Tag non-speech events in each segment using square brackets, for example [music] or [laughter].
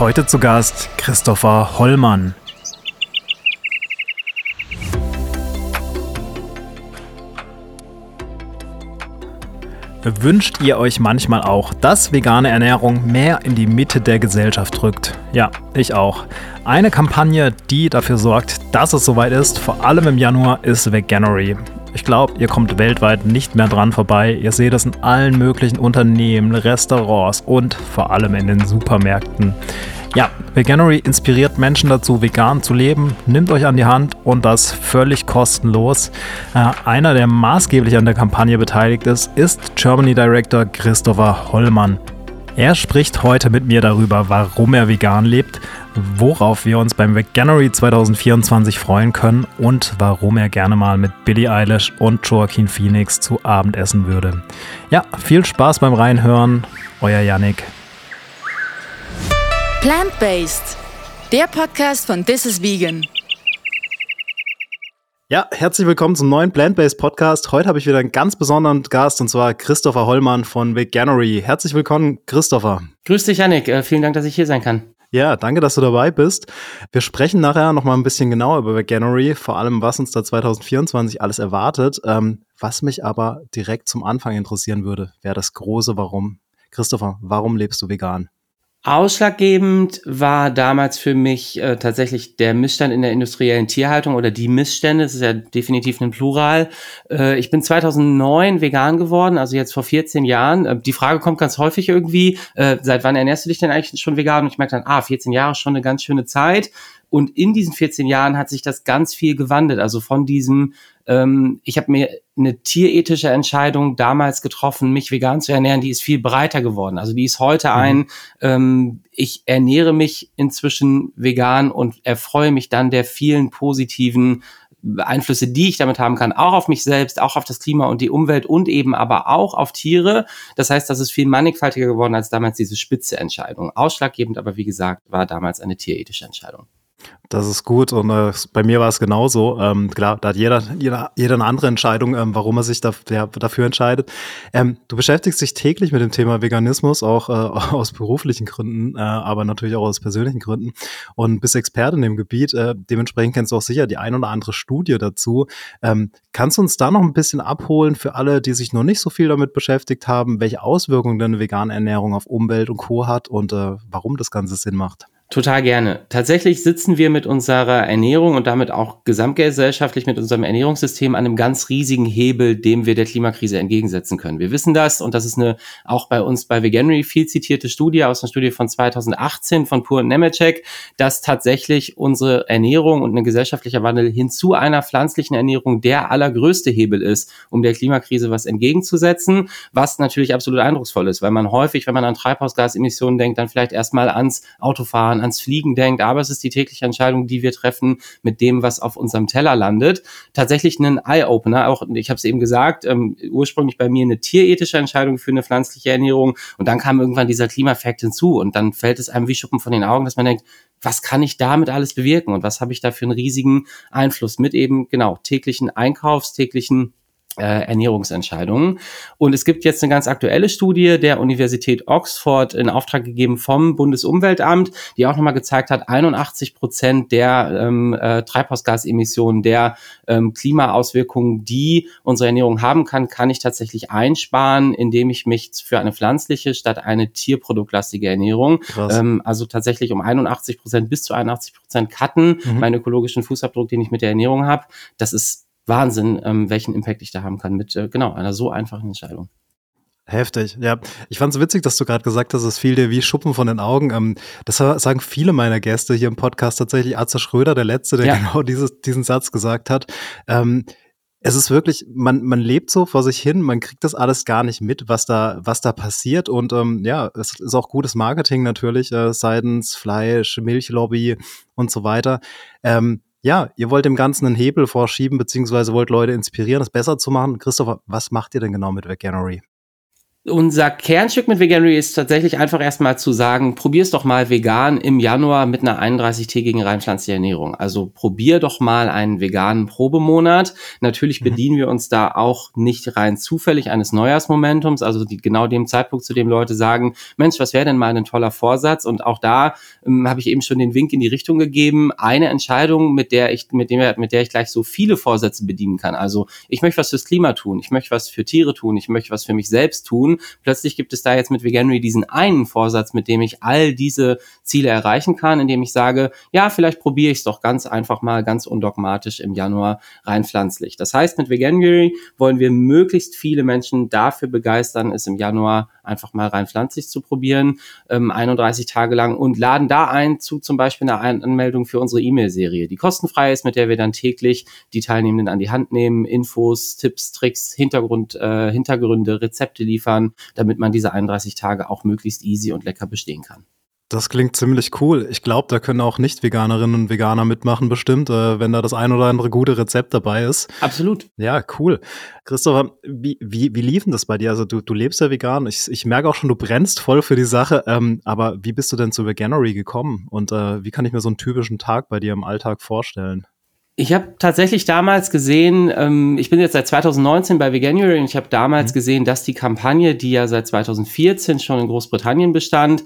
Heute zu Gast Christopher Hollmann. Wünscht ihr euch manchmal auch, dass vegane Ernährung mehr in die Mitte der Gesellschaft rückt? Ja, ich auch. Eine Kampagne, die dafür sorgt, dass es soweit ist, vor allem im Januar, ist Veganuary. Ich glaube, ihr kommt weltweit nicht mehr dran vorbei. Ihr seht es in allen möglichen Unternehmen, Restaurants und vor allem in den Supermärkten. Ja, Veganuary inspiriert Menschen dazu, vegan zu leben. Nimmt euch an die Hand und das völlig kostenlos. Äh, einer, der maßgeblich an der Kampagne beteiligt ist, ist Germany Director Christopher Hollmann. Er spricht heute mit mir darüber, warum er vegan lebt, worauf wir uns beim Veganuary 2024 freuen können und warum er gerne mal mit Billie Eilish und Joaquin Phoenix zu Abend essen würde. Ja, viel Spaß beim Reinhören. Euer Yannick. Plant-Based, der Podcast von This is Vegan. Ja, herzlich willkommen zum neuen Plant-Based Podcast. Heute habe ich wieder einen ganz besonderen Gast und zwar Christopher Hollmann von Veganuary. Herzlich willkommen, Christopher. Grüß dich, Yannick. Äh, vielen Dank, dass ich hier sein kann. Ja, danke, dass du dabei bist. Wir sprechen nachher noch mal ein bisschen genauer über Veganuary, vor allem was uns da 2024 alles erwartet. Ähm, was mich aber direkt zum Anfang interessieren würde, wäre das große Warum. Christopher, warum lebst du vegan? Ausschlaggebend war damals für mich äh, tatsächlich der Missstand in der industriellen Tierhaltung oder die Missstände, das ist ja definitiv ein Plural. Äh, ich bin 2009 vegan geworden, also jetzt vor 14 Jahren. Äh, die Frage kommt ganz häufig irgendwie, äh, seit wann ernährst du dich denn eigentlich schon vegan? Und ich merke dann, ah, 14 Jahre schon eine ganz schöne Zeit. Und in diesen 14 Jahren hat sich das ganz viel gewandelt. Also von diesem, ähm, ich habe mir eine tierethische Entscheidung damals getroffen, mich vegan zu ernähren, die ist viel breiter geworden. Also die ist heute mhm. ein, ähm, ich ernähre mich inzwischen vegan und erfreue mich dann der vielen positiven Einflüsse, die ich damit haben kann, auch auf mich selbst, auch auf das Klima und die Umwelt und eben aber auch auf Tiere. Das heißt, das ist viel mannigfaltiger geworden als damals diese spitze Entscheidung. Ausschlaggebend aber, wie gesagt, war damals eine tierethische Entscheidung. Das ist gut und äh, bei mir war es genauso. Ähm, klar, da hat jeder, jeder, jeder eine andere Entscheidung, ähm, warum er sich da, der, dafür entscheidet. Ähm, du beschäftigst dich täglich mit dem Thema Veganismus, auch äh, [laughs] aus beruflichen Gründen, äh, aber natürlich auch aus persönlichen Gründen und bist Experte in dem Gebiet. Äh, dementsprechend kennst du auch sicher die ein oder andere Studie dazu. Ähm, kannst du uns da noch ein bisschen abholen für alle, die sich noch nicht so viel damit beschäftigt haben, welche Auswirkungen denn vegane Ernährung auf Umwelt und Co. hat und äh, warum das Ganze Sinn macht? Total gerne. Tatsächlich sitzen wir mit unserer Ernährung und damit auch gesamtgesellschaftlich mit unserem Ernährungssystem an einem ganz riesigen Hebel, dem wir der Klimakrise entgegensetzen können. Wir wissen das und das ist eine auch bei uns bei Veganuary viel zitierte Studie aus einer Studie von 2018 von Pur Nemecek, dass tatsächlich unsere Ernährung und ein gesellschaftlicher Wandel hin zu einer pflanzlichen Ernährung der allergrößte Hebel ist, um der Klimakrise was entgegenzusetzen, was natürlich absolut eindrucksvoll ist, weil man häufig, wenn man an Treibhausgasemissionen denkt, dann vielleicht erstmal ans Autofahren man ans Fliegen denkt, aber es ist die tägliche Entscheidung, die wir treffen mit dem, was auf unserem Teller landet. Tatsächlich ein Eye-Opener, auch ich habe es eben gesagt, ähm, ursprünglich bei mir eine tierethische Entscheidung für eine pflanzliche Ernährung. Und dann kam irgendwann dieser Klimafakt hinzu. Und dann fällt es einem wie Schuppen von den Augen, dass man denkt, was kann ich damit alles bewirken? Und was habe ich da für einen riesigen Einfluss mit eben genau täglichen Einkaufs, täglichen Ernährungsentscheidungen. Und es gibt jetzt eine ganz aktuelle Studie der Universität Oxford in Auftrag gegeben vom Bundesumweltamt, die auch nochmal gezeigt hat, 81 Prozent der ähm, äh, Treibhausgasemissionen, der ähm, Klimaauswirkungen, die unsere Ernährung haben kann, kann ich tatsächlich einsparen, indem ich mich für eine pflanzliche statt eine tierproduktlastige Ernährung, ähm, also tatsächlich um 81 Prozent bis zu 81 Prozent cutten, mhm. meinen ökologischen Fußabdruck, den ich mit der Ernährung habe. Das ist Wahnsinn, ähm, welchen Impact ich da haben kann mit äh, genau einer so einfachen Entscheidung. Heftig, ja. Ich fand es witzig, dass du gerade gesagt hast, es fiel dir wie Schuppen von den Augen. Ähm, das sagen viele meiner Gäste hier im Podcast tatsächlich. Arzt Schröder, der Letzte, der ja. genau dieses, diesen Satz gesagt hat. Ähm, es ist wirklich, man, man lebt so vor sich hin, man kriegt das alles gar nicht mit, was da, was da passiert. Und ähm, ja, es ist auch gutes Marketing natürlich, äh, seitens Fleisch, Milchlobby und so weiter. Ähm, ja, ihr wollt dem Ganzen einen Hebel vorschieben, beziehungsweise wollt Leute inspirieren, es besser zu machen. Christopher, was macht ihr denn genau mit Veganuary? Unser Kernstück mit Veganuary ist tatsächlich einfach erstmal zu sagen, probier's doch mal vegan im Januar mit einer 31-tägigen rein pflanzlichen Ernährung. Also probier doch mal einen veganen Probemonat. Natürlich mhm. bedienen wir uns da auch nicht rein zufällig eines Neujahrsmomentums, also die, genau dem Zeitpunkt, zu dem Leute sagen, Mensch, was wäre denn mal ein toller Vorsatz? Und auch da ähm, habe ich eben schon den Wink in die Richtung gegeben. Eine Entscheidung, mit der ich, mit dem, mit der ich gleich so viele Vorsätze bedienen kann. Also ich möchte was fürs Klima tun, ich möchte was für Tiere tun, ich möchte was für mich selbst tun Plötzlich gibt es da jetzt mit Veganuary diesen einen Vorsatz, mit dem ich all diese Ziele erreichen kann, indem ich sage, ja, vielleicht probiere ich es doch ganz einfach mal, ganz undogmatisch im Januar rein pflanzlich. Das heißt, mit Veganuary wollen wir möglichst viele Menschen dafür begeistern, es im Januar einfach mal rein pflanzlich zu probieren, ähm, 31 Tage lang und laden da ein zu zum Beispiel einer Anmeldung für unsere E-Mail-Serie, die kostenfrei ist, mit der wir dann täglich die Teilnehmenden an die Hand nehmen, Infos, Tipps, Tricks, Hintergrund, äh, Hintergründe, Rezepte liefern, damit man diese 31 Tage auch möglichst easy und lecker bestehen kann. Das klingt ziemlich cool. Ich glaube, da können auch Nicht-Veganerinnen und Veganer mitmachen, bestimmt, äh, wenn da das ein oder andere gute Rezept dabei ist. Absolut. Ja, cool. Christopher, wie, wie, wie lief denn das bei dir? Also du, du lebst ja vegan. Ich, ich merke auch schon, du brennst voll für die Sache. Ähm, aber wie bist du denn zu Veganery gekommen? Und äh, wie kann ich mir so einen typischen Tag bei dir im Alltag vorstellen? Ich habe tatsächlich damals gesehen, ähm, ich bin jetzt seit 2019 bei Veganuary und ich habe damals mhm. gesehen, dass die Kampagne, die ja seit 2014 schon in Großbritannien bestand,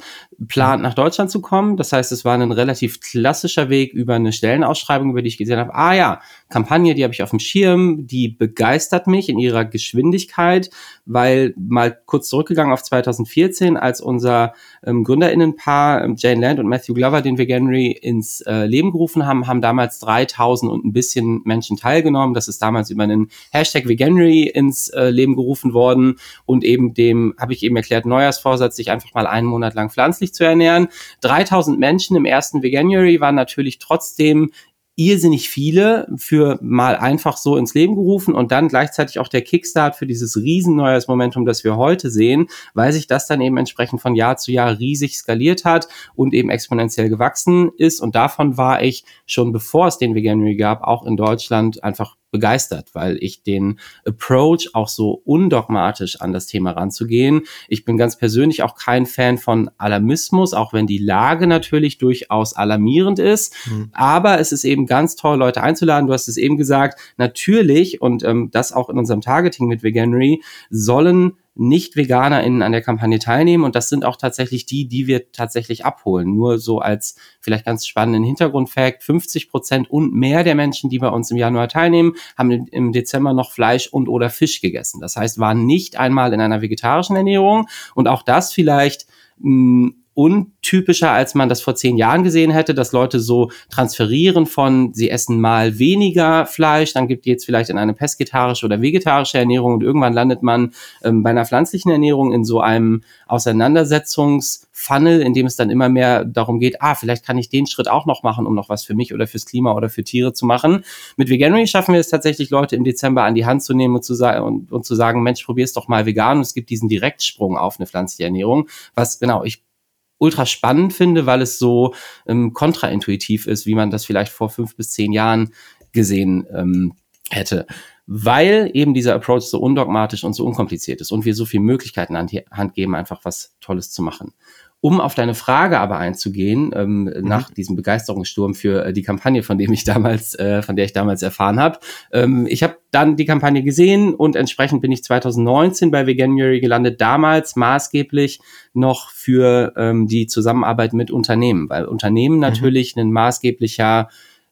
plant nach Deutschland zu kommen. Das heißt, es war ein relativ klassischer Weg über eine Stellenausschreibung, über die ich gesehen habe, ah ja, Kampagne, die habe ich auf dem Schirm, die begeistert mich in ihrer Geschwindigkeit, weil mal kurz zurückgegangen auf 2014, als unser ähm, Gründerinnenpaar ähm, Jane Land und Matthew Glover den Veganuary ins äh, Leben gerufen haben, haben damals 3000 und ein bisschen Menschen teilgenommen. Das ist damals über einen Hashtag Veganuary ins äh, Leben gerufen worden und eben dem, habe ich eben erklärt, Neujahrsvorsatz, sich einfach mal einen Monat lang pflanzlich zu ernähren. 3000 Menschen im ersten Veganuary waren natürlich trotzdem irrsinnig viele für mal einfach so ins Leben gerufen und dann gleichzeitig auch der Kickstart für dieses riesen neues Momentum, das wir heute sehen, weil sich das dann eben entsprechend von Jahr zu Jahr riesig skaliert hat und eben exponentiell gewachsen ist. Und davon war ich schon bevor es den Veganuary gab, auch in Deutschland einfach begeistert, weil ich den Approach auch so undogmatisch an das Thema ranzugehen. Ich bin ganz persönlich auch kein Fan von Alarmismus, auch wenn die Lage natürlich durchaus alarmierend ist. Mhm. Aber es ist eben ganz toll, Leute einzuladen. Du hast es eben gesagt, natürlich, und ähm, das auch in unserem Targeting mit Veganery, sollen nicht-VeganerInnen an der Kampagne teilnehmen und das sind auch tatsächlich die, die wir tatsächlich abholen. Nur so als vielleicht ganz spannenden Hintergrundfakt, 50 Prozent und mehr der Menschen, die bei uns im Januar teilnehmen, haben im Dezember noch Fleisch und oder Fisch gegessen. Das heißt, waren nicht einmal in einer vegetarischen Ernährung und auch das vielleicht mh, hm, untypischer, als man das vor zehn Jahren gesehen hätte, dass Leute so transferieren von, sie essen mal weniger Fleisch, dann gibt jetzt vielleicht in eine pesketarische oder vegetarische Ernährung und irgendwann landet man ähm, bei einer pflanzlichen Ernährung in so einem Auseinandersetzungsfunnel, in dem es dann immer mehr darum geht, ah, vielleicht kann ich den Schritt auch noch machen, um noch was für mich oder fürs Klima oder für Tiere zu machen. Mit Veganuary schaffen wir es tatsächlich, Leute im Dezember an die Hand zu nehmen und zu, sagen, und, und zu sagen, Mensch, probier's doch mal vegan und es gibt diesen Direktsprung auf eine pflanzliche Ernährung, was genau ich ultra spannend finde, weil es so ähm, kontraintuitiv ist, wie man das vielleicht vor fünf bis zehn Jahren gesehen ähm, hätte. Weil eben dieser Approach so undogmatisch und so unkompliziert ist und wir so viele Möglichkeiten an die Hand geben, einfach was Tolles zu machen. Um auf deine Frage aber einzugehen, ähm, mhm. nach diesem Begeisterungssturm für äh, die Kampagne, von dem ich damals, äh, von der ich damals erfahren habe. Ähm, ich habe dann die Kampagne gesehen und entsprechend bin ich 2019 bei Veganuary gelandet, damals maßgeblich noch für ähm, die Zusammenarbeit mit Unternehmen, weil Unternehmen mhm. natürlich ein maßgeblicher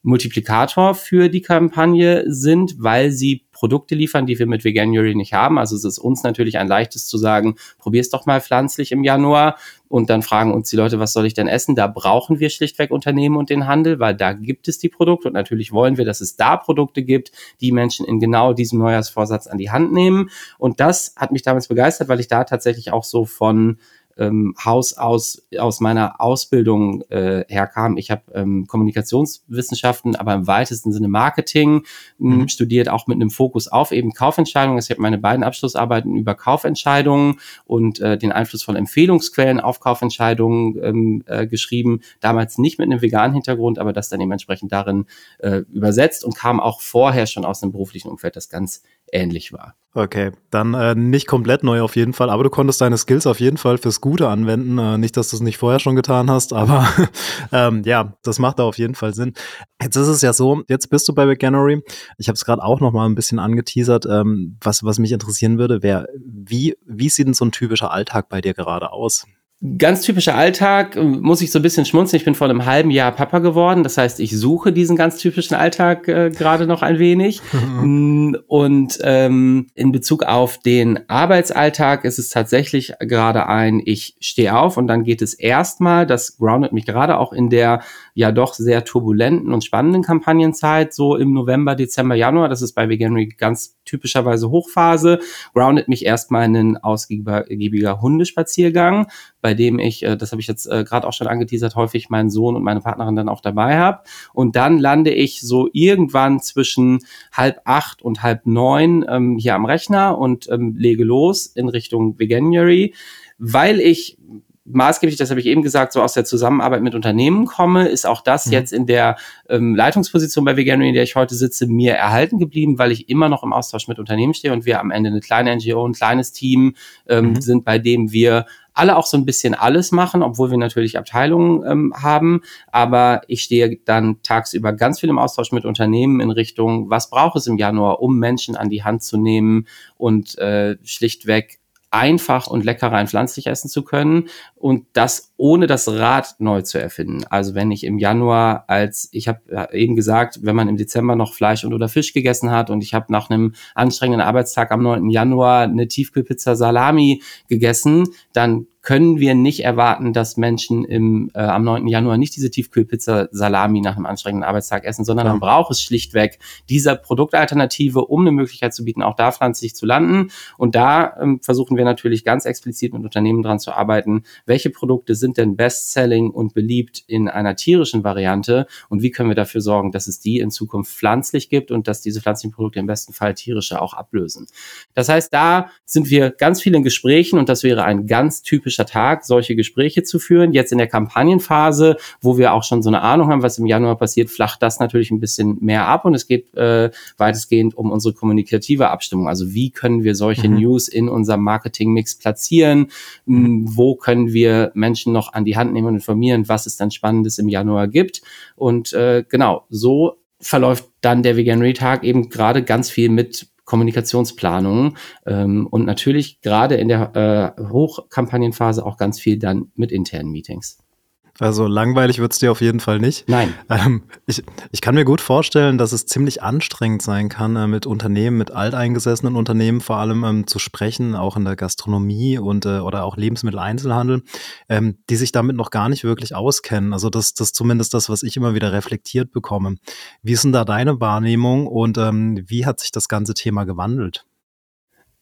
Multiplikator für die Kampagne sind, weil sie Produkte liefern, die wir mit Veganuary nicht haben. Also es ist uns natürlich ein leichtes zu sagen, probier's doch mal pflanzlich im Januar und dann fragen uns die Leute, was soll ich denn essen? Da brauchen wir schlichtweg Unternehmen und den Handel, weil da gibt es die Produkte und natürlich wollen wir, dass es da Produkte gibt, die Menschen in genau diesem Neujahrsvorsatz an die Hand nehmen. Und das hat mich damals begeistert, weil ich da tatsächlich auch so von ähm, Haus aus aus meiner Ausbildung äh, herkam. Ich habe ähm, Kommunikationswissenschaften, aber im weitesten Sinne Marketing ähm, mhm. studiert, auch mit einem Fokus auf eben Kaufentscheidungen. Ich habe meine beiden Abschlussarbeiten über Kaufentscheidungen und äh, den Einfluss von Empfehlungsquellen auf Kaufentscheidungen ähm, äh, geschrieben. Damals nicht mit einem veganen Hintergrund, aber das dann eben entsprechend darin äh, übersetzt und kam auch vorher schon aus einem beruflichen Umfeld, das ganz ähnlich war. Okay, dann äh, nicht komplett neu auf jeden Fall, aber du konntest deine Skills auf jeden Fall fürs Gute anwenden. Äh, nicht, dass du es nicht vorher schon getan hast, [laughs] aber ähm, ja, das macht da auf jeden Fall Sinn. Jetzt ist es ja so, jetzt bist du bei Veganery. Ich habe es gerade auch noch mal ein bisschen angeteasert. Ähm, was, was mich interessieren würde, wäre, wie, wie sieht denn so ein typischer Alltag bei dir gerade aus? Ganz typischer Alltag, muss ich so ein bisschen schmunzeln. Ich bin vor einem halben Jahr Papa geworden. Das heißt, ich suche diesen ganz typischen Alltag äh, gerade noch ein wenig. [laughs] Mm, und ähm, in Bezug auf den Arbeitsalltag ist es tatsächlich gerade ein, ich stehe auf und dann geht es erstmal, das groundet mich gerade auch in der ja doch sehr turbulenten und spannenden Kampagnenzeit, so im November, Dezember, Januar. Das ist bei Veganery ganz typischerweise Hochphase. Groundet mich erstmal in ein ausgiebiger Hundespaziergang, bei dem ich, äh, das habe ich jetzt äh, gerade auch schon angeteasert, häufig meinen Sohn und meine Partnerin dann auch dabei habe. Und dann lande ich so irgendwann zwischen halb acht und halb neun ähm, hier am Rechner und ähm, lege los in Richtung Veganuary weil ich maßgeblich, das habe ich eben gesagt, so aus der Zusammenarbeit mit Unternehmen komme, ist auch das mhm. jetzt in der ähm, Leitungsposition bei Veganuary, in der ich heute sitze, mir erhalten geblieben, weil ich immer noch im Austausch mit Unternehmen stehe und wir am Ende eine kleine NGO, ein kleines Team ähm, mhm. sind, bei dem wir alle auch so ein bisschen alles machen, obwohl wir natürlich Abteilungen ähm, haben. Aber ich stehe dann tagsüber ganz viel im Austausch mit Unternehmen in Richtung, was braucht es im Januar, um Menschen an die Hand zu nehmen und äh, schlichtweg einfach und lecker rein pflanzlich essen zu können und das ohne das Rad neu zu erfinden. Also wenn ich im Januar als, ich habe eben gesagt, wenn man im Dezember noch Fleisch und oder Fisch gegessen hat und ich habe nach einem anstrengenden Arbeitstag am 9. Januar eine Tiefkühlpizza Salami gegessen, dann können wir nicht erwarten, dass Menschen im, äh, am 9. Januar nicht diese Tiefkühlpizza Salami nach einem anstrengenden Arbeitstag essen, sondern dann braucht es schlichtweg dieser Produktalternative, um eine Möglichkeit zu bieten, auch da pflanzlich zu landen. Und da ähm, versuchen wir natürlich ganz explizit mit Unternehmen dran zu arbeiten, welche Produkte sind denn bestselling und beliebt in einer tierischen Variante und wie können wir dafür sorgen, dass es die in Zukunft pflanzlich gibt und dass diese pflanzlichen Produkte im besten Fall tierische auch ablösen. Das heißt, da sind wir ganz viel in Gesprächen und das wäre ein ganz typischer typischer Tag, solche Gespräche zu führen. Jetzt in der Kampagnenphase, wo wir auch schon so eine Ahnung haben, was im Januar passiert, flacht das natürlich ein bisschen mehr ab und es geht äh, weitestgehend um unsere kommunikative Abstimmung. Also wie können wir solche mhm. News in unserem Marketingmix platzieren? Mhm. Wo können wir Menschen noch an die Hand nehmen und informieren, was es dann Spannendes im Januar gibt? Und äh, genau, so verläuft dann der Veganery-Tag eben gerade ganz viel mit Kommunikationsplanung ähm, und natürlich gerade in der äh, Hochkampagnenphase auch ganz viel dann mit internen Meetings. Also langweilig wird es dir auf jeden Fall nicht. Nein. Ähm, ich, ich kann mir gut vorstellen, dass es ziemlich anstrengend sein kann, äh, mit Unternehmen, mit alteingesessenen Unternehmen vor allem ähm, zu sprechen, auch in der Gastronomie und äh, oder auch Lebensmitteleinzelhandel, ähm, die sich damit noch gar nicht wirklich auskennen. Also das, das ist zumindest das, was ich immer wieder reflektiert bekomme. Wie ist denn da deine Wahrnehmung und ähm, wie hat sich das ganze Thema gewandelt?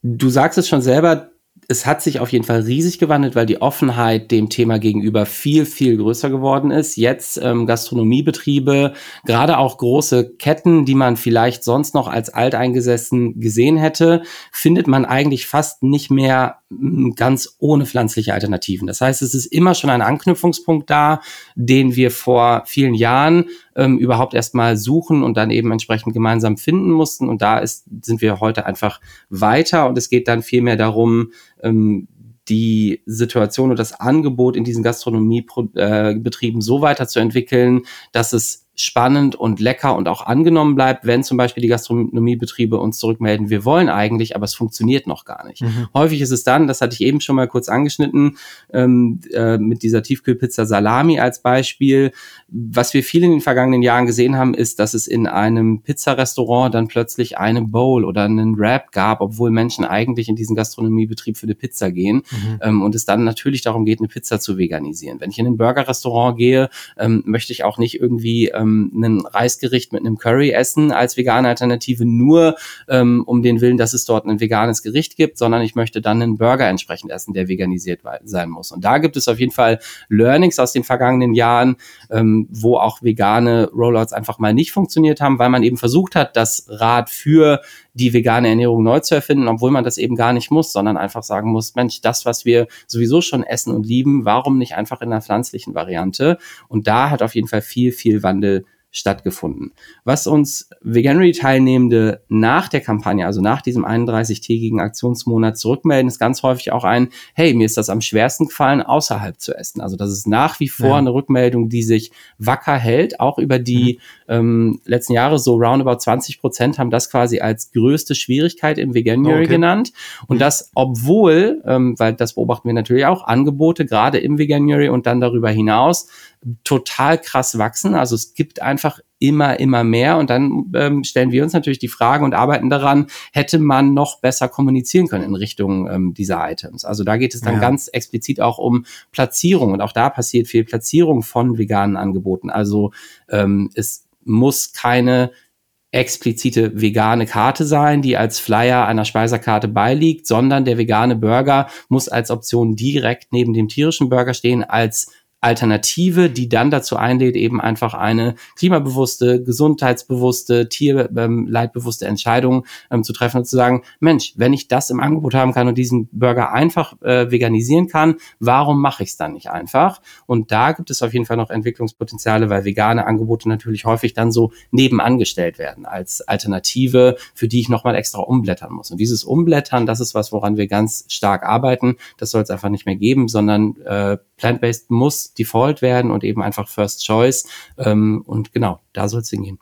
Du sagst es schon selber, es hat sich auf jeden Fall riesig gewandelt, weil die Offenheit dem Thema gegenüber viel, viel größer geworden ist. Jetzt ähm, Gastronomiebetriebe, gerade auch große Ketten, die man vielleicht sonst noch als alteingesessen gesehen hätte, findet man eigentlich fast nicht mehr hm, ganz ohne pflanzliche Alternativen. Das heißt, es ist immer schon ein Anknüpfungspunkt da, den wir vor vielen Jahren ähm, überhaupt erstmal suchen und dann eben entsprechend gemeinsam finden mussten. Und da ist, sind wir heute einfach weiter und es geht dann vielmehr darum, ähm, die Situation und das Angebot in diesen Gastronomiebetrieben so weiterzuentwickeln, dass es spannend und lecker und auch angenommen bleibt, wenn zum Beispiel die Gastronomiebetriebe uns zurückmelden, wir wollen eigentlich, aber es funktioniert noch gar nicht. Mhm. Häufig ist es dann, das hatte ich eben schon mal kurz angeschnitten, ähm, äh, mit dieser Tiefkühlpizza Salami als Beispiel. Was wir viel in den vergangenen Jahren gesehen haben, ist, dass es in einem Pizzarestaurant dann plötzlich eine Bowl oder einen Wrap gab, obwohl Menschen eigentlich in diesen Gastronomiebetrieb für eine Pizza gehen mhm. ähm, und es dann natürlich darum geht, eine Pizza zu veganisieren. Wenn ich in ein Burgerrestaurant gehe, ähm, möchte ich auch nicht irgendwie ähm, ein Reisgericht mit einem Curry essen als vegane Alternative nur ähm, um den Willen, dass es dort ein veganes Gericht gibt, sondern ich möchte dann einen Burger entsprechend essen, der veganisiert sein muss. Und da gibt es auf jeden Fall Learnings aus den vergangenen Jahren, ähm, wo auch vegane Rollouts einfach mal nicht funktioniert haben, weil man eben versucht hat, das Rad für die vegane Ernährung neu zu erfinden, obwohl man das eben gar nicht muss, sondern einfach sagen muss, Mensch, das, was wir sowieso schon essen und lieben, warum nicht einfach in einer pflanzlichen Variante? Und da hat auf jeden Fall viel, viel Wandel stattgefunden. Was uns Veganuary-Teilnehmende nach der Kampagne, also nach diesem 31-tägigen Aktionsmonat zurückmelden, ist ganz häufig auch ein, hey, mir ist das am schwersten gefallen, außerhalb zu essen. Also das ist nach wie vor ja. eine Rückmeldung, die sich wacker hält, auch über die mhm. Ähm, letzten Jahre, so roundabout 20 Prozent haben das quasi als größte Schwierigkeit im Veganuary okay. genannt. Und das, obwohl, ähm, weil das beobachten wir natürlich auch, Angebote gerade im Veganuary und dann darüber hinaus total krass wachsen. Also es gibt einfach immer, immer mehr. Und dann ähm, stellen wir uns natürlich die Frage und arbeiten daran, hätte man noch besser kommunizieren können in Richtung ähm, dieser Items. Also da geht es dann ja. ganz explizit auch um Platzierung. Und auch da passiert viel Platzierung von veganen Angeboten. Also ähm, es muss keine explizite vegane Karte sein, die als Flyer einer Speiserkarte beiliegt, sondern der vegane Burger muss als Option direkt neben dem tierischen Burger stehen, als Alternative, die dann dazu einlädt, eben einfach eine klimabewusste, gesundheitsbewusste, tierleidbewusste Entscheidung ähm, zu treffen und zu sagen, Mensch, wenn ich das im Angebot haben kann und diesen Burger einfach äh, veganisieren kann, warum mache ich es dann nicht einfach? Und da gibt es auf jeden Fall noch Entwicklungspotenziale, weil vegane Angebote natürlich häufig dann so nebenangestellt werden als Alternative, für die ich nochmal extra umblättern muss. Und dieses Umblättern, das ist was, woran wir ganz stark arbeiten. Das soll es einfach nicht mehr geben, sondern äh, Plant-Based muss Default werden und eben einfach First Choice. Ähm, und genau, da soll es hingehen.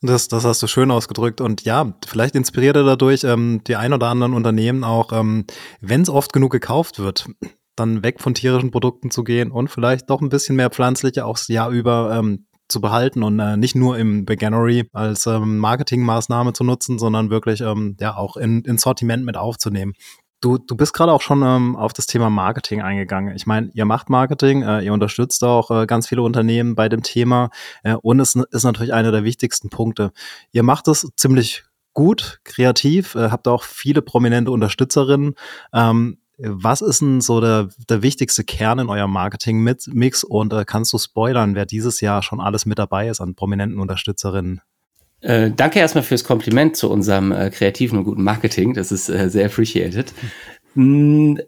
Das, das hast du schön ausgedrückt. Und ja, vielleicht inspiriert er dadurch ähm, die ein oder anderen Unternehmen auch, ähm, wenn es oft genug gekauft wird, dann weg von tierischen Produkten zu gehen und vielleicht doch ein bisschen mehr pflanzliche auch das Jahr über ähm, zu behalten und äh, nicht nur im Beginnery als ähm, Marketingmaßnahme zu nutzen, sondern wirklich ähm, ja auch in, in Sortiment mit aufzunehmen. Du, du bist gerade auch schon ähm, auf das Thema Marketing eingegangen. Ich meine, ihr macht Marketing, äh, ihr unterstützt auch äh, ganz viele Unternehmen bei dem Thema äh, und es ist natürlich einer der wichtigsten Punkte. Ihr macht es ziemlich gut, kreativ, äh, habt auch viele prominente Unterstützerinnen. Ähm, was ist denn so der, der wichtigste Kern in eurem Marketing-Mix und äh, kannst du spoilern, wer dieses Jahr schon alles mit dabei ist an prominenten Unterstützerinnen? Äh, danke erstmal fürs Kompliment zu unserem äh, kreativen und guten Marketing. Das ist äh, sehr appreciated. Hm,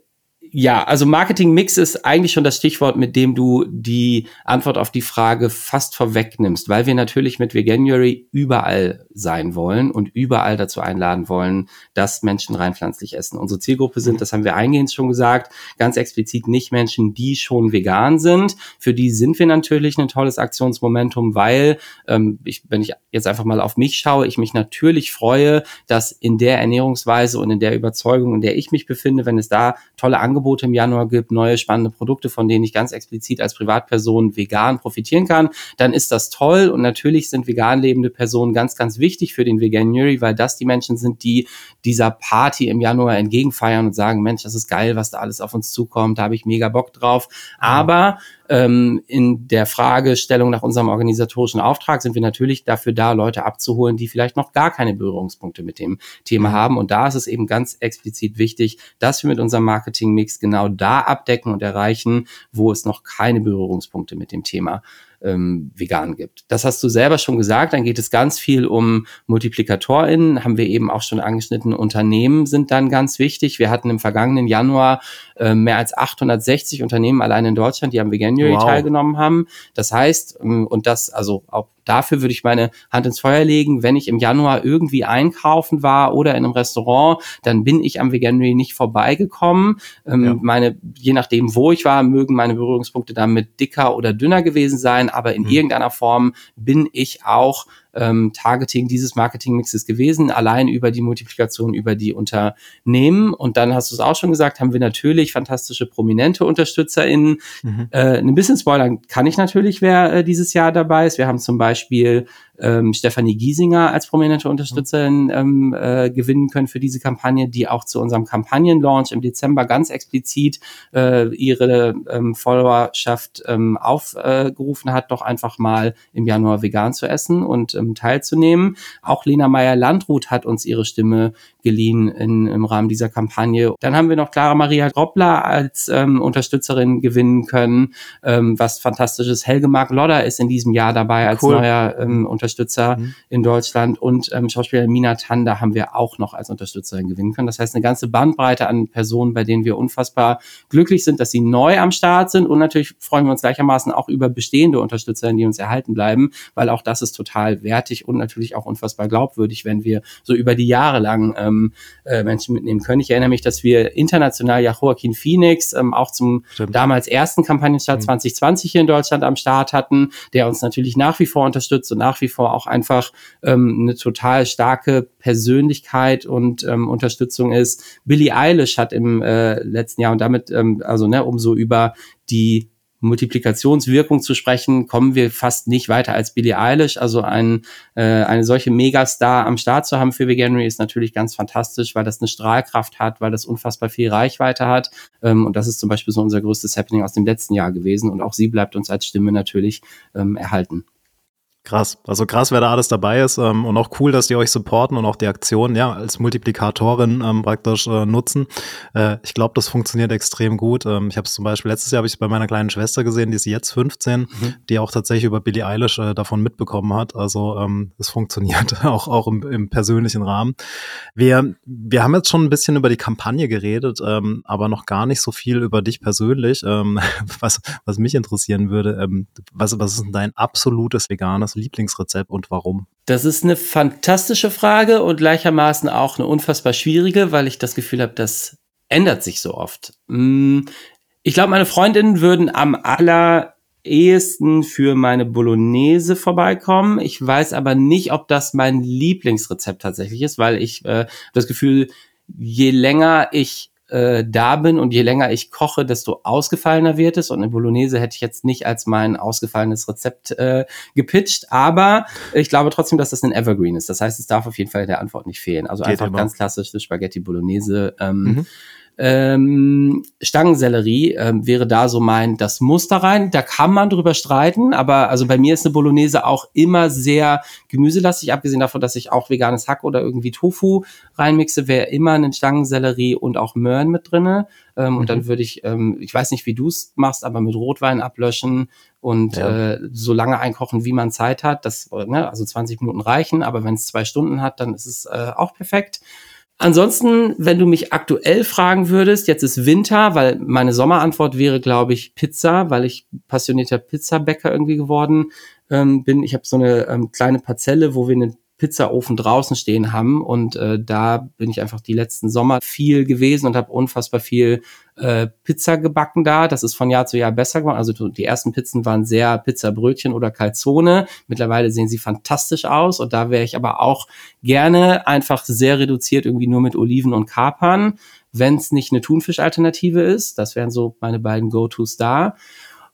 ja, also Marketing-Mix ist eigentlich schon das Stichwort, mit dem du die Antwort auf die Frage fast vorwegnimmst, weil wir natürlich mit Veganuary überall sein wollen und überall dazu einladen wollen, dass Menschen rein pflanzlich essen. Unsere Zielgruppe sind, das haben wir eingehend schon gesagt, ganz explizit nicht Menschen, die schon vegan sind. Für die sind wir natürlich ein tolles Aktionsmomentum, weil, ähm, ich, wenn ich jetzt einfach mal auf mich schaue, ich mich natürlich freue, dass in der Ernährungsweise und in der Überzeugung, in der ich mich befinde, wenn es da tolle Angebote Angebote im Januar gibt, neue spannende Produkte, von denen ich ganz explizit als Privatperson vegan profitieren kann, dann ist das toll. Und natürlich sind vegan lebende Personen ganz, ganz wichtig für den Veganuary, weil das die Menschen sind, die dieser Party im Januar entgegenfeiern und sagen, Mensch, das ist geil, was da alles auf uns zukommt, da habe ich mega Bock drauf. Aber ähm, in der Fragestellung nach unserem organisatorischen Auftrag sind wir natürlich dafür da, Leute abzuholen, die vielleicht noch gar keine Berührungspunkte mit dem Thema mhm. haben. Und da ist es eben ganz explizit wichtig, dass wir mit unserem Marketing-Mix genau da abdecken und erreichen, wo es noch keine Berührungspunkte mit dem Thema ähm, vegan gibt. Das hast du selber schon gesagt. Dann geht es ganz viel um MultiplikatorInnen, haben wir eben auch schon angeschnitten. Unternehmen sind dann ganz wichtig. Wir hatten im vergangenen Januar äh, mehr als 860 Unternehmen allein in Deutschland, die am Veganuary wow. teilgenommen haben. Das heißt, ähm, und das, also auch dafür würde ich meine Hand ins Feuer legen, wenn ich im Januar irgendwie einkaufen war oder in einem Restaurant, dann bin ich am Veganuary nicht vorbeigekommen. Ähm, ja. Meine, je nachdem, wo ich war, mögen meine Berührungspunkte damit dicker oder dünner gewesen sein, aber in mhm. irgendeiner Form bin ich auch ähm, Targeting dieses Marketingmixes gewesen, allein über die Multiplikation über die Unternehmen. Und dann hast du es auch schon gesagt, haben wir natürlich fantastische prominente UnterstützerInnen. Mhm. Äh, ein bisschen spoilern kann ich natürlich, wer äh, dieses Jahr dabei ist. Wir haben zum Beispiel ähm, Stefanie Giesinger als prominente Unterstützerin ähm, äh, gewinnen können für diese Kampagne, die auch zu unserem Kampagnenlaunch im Dezember ganz explizit äh, ihre ähm, Followerschaft ähm, aufgerufen hat, doch einfach mal im Januar vegan zu essen und ähm, teilzunehmen. Auch Lena Meyer-Landrut hat uns ihre Stimme geliehen in, im Rahmen dieser Kampagne. Dann haben wir noch Clara Maria Groppler als ähm, Unterstützerin gewinnen können, ähm, was fantastisches. Helge Mark Lodder ist in diesem Jahr dabei als cool. neuer ähm, Unterstützer Unterstützer mhm. in Deutschland und ähm, Schauspielerin Mina Tanda haben wir auch noch als Unterstützerin gewinnen können. Das heißt, eine ganze Bandbreite an Personen, bei denen wir unfassbar glücklich sind, dass sie neu am Start sind und natürlich freuen wir uns gleichermaßen auch über bestehende Unterstützerinnen, die uns erhalten bleiben, weil auch das ist total wertig und natürlich auch unfassbar glaubwürdig, wenn wir so über die Jahre lang ähm, äh, Menschen mitnehmen können. Ich erinnere mich, dass wir international ja Joaquin Phoenix ähm, auch zum Stimmt. damals ersten Kampagnenstart mhm. 2020 hier in Deutschland am Start hatten, der uns natürlich nach wie vor unterstützt und nach wie vor auch einfach ähm, eine total starke Persönlichkeit und ähm, Unterstützung ist. Billie Eilish hat im äh, letzten Jahr und damit ähm, also ne, umso über die Multiplikationswirkung zu sprechen, kommen wir fast nicht weiter als Billie Eilish. Also ein, äh, eine solche Megastar am Start zu haben für Veganuary ist natürlich ganz fantastisch, weil das eine Strahlkraft hat, weil das unfassbar viel Reichweite hat. Ähm, und das ist zum Beispiel so unser größtes Happening aus dem letzten Jahr gewesen. Und auch sie bleibt uns als Stimme natürlich ähm, erhalten. Krass. Also krass, wer da alles dabei ist ähm, und auch cool, dass die euch supporten und auch die Aktion ja als Multiplikatorin ähm, praktisch äh, nutzen. Äh, ich glaube, das funktioniert extrem gut. Ähm, ich habe es zum Beispiel letztes Jahr habe ich bei meiner kleinen Schwester gesehen, die ist jetzt 15, mhm. die auch tatsächlich über Billie Eilish äh, davon mitbekommen hat. Also ähm, es funktioniert [laughs] auch auch im, im persönlichen Rahmen. Wir wir haben jetzt schon ein bisschen über die Kampagne geredet, ähm, aber noch gar nicht so viel über dich persönlich. Ähm, [laughs] was was mich interessieren würde, ähm, was was ist denn dein absolutes veganes das Lieblingsrezept und warum? Das ist eine fantastische Frage und gleichermaßen auch eine unfassbar schwierige, weil ich das Gefühl habe, das ändert sich so oft. Mm, ich glaube, meine Freundinnen würden am allerersten für meine Bolognese vorbeikommen. Ich weiß aber nicht, ob das mein Lieblingsrezept tatsächlich ist, weil ich äh, das Gefühl, je länger ich äh, da bin und je länger ich koche, desto ausgefallener wird es. Und eine Bolognese hätte ich jetzt nicht als mein ausgefallenes Rezept äh, gepitcht, aber ich glaube trotzdem, dass das ein Evergreen ist. Das heißt, es darf auf jeden Fall der Antwort nicht fehlen. Also Geht einfach immer. ganz klassische Spaghetti Bolognese. Ähm, mhm. Ähm, Stangensellerie ähm, wäre da so mein, das muss da rein. Da kann man drüber streiten, aber also bei mir ist eine Bolognese auch immer sehr gemüselastig, abgesehen davon, dass ich auch veganes Hack oder irgendwie Tofu reinmixe, wäre immer ein Stangensellerie und auch Möhren mit drinne. Ähm, mhm. Und dann mhm. würde ich, ähm, ich weiß nicht, wie du es machst, aber mit Rotwein ablöschen und ja. äh, so lange einkochen, wie man Zeit hat. Das, ne, also 20 Minuten reichen, aber wenn es zwei Stunden hat, dann ist es äh, auch perfekt. Ansonsten, wenn du mich aktuell fragen würdest, jetzt ist Winter, weil meine Sommerantwort wäre, glaube ich, Pizza, weil ich passionierter Pizzabäcker irgendwie geworden ähm, bin. Ich habe so eine ähm, kleine Parzelle, wo wir eine Pizzaofen draußen stehen haben. Und äh, da bin ich einfach die letzten Sommer viel gewesen und habe unfassbar viel äh, Pizza gebacken da. Das ist von Jahr zu Jahr besser geworden. Also die ersten Pizzen waren sehr Pizzabrötchen oder Calzone. Mittlerweile sehen sie fantastisch aus. Und da wäre ich aber auch gerne einfach sehr reduziert irgendwie nur mit Oliven und Kapern, wenn es nicht eine Thunfischalternative ist. Das wären so meine beiden Go-Tos da.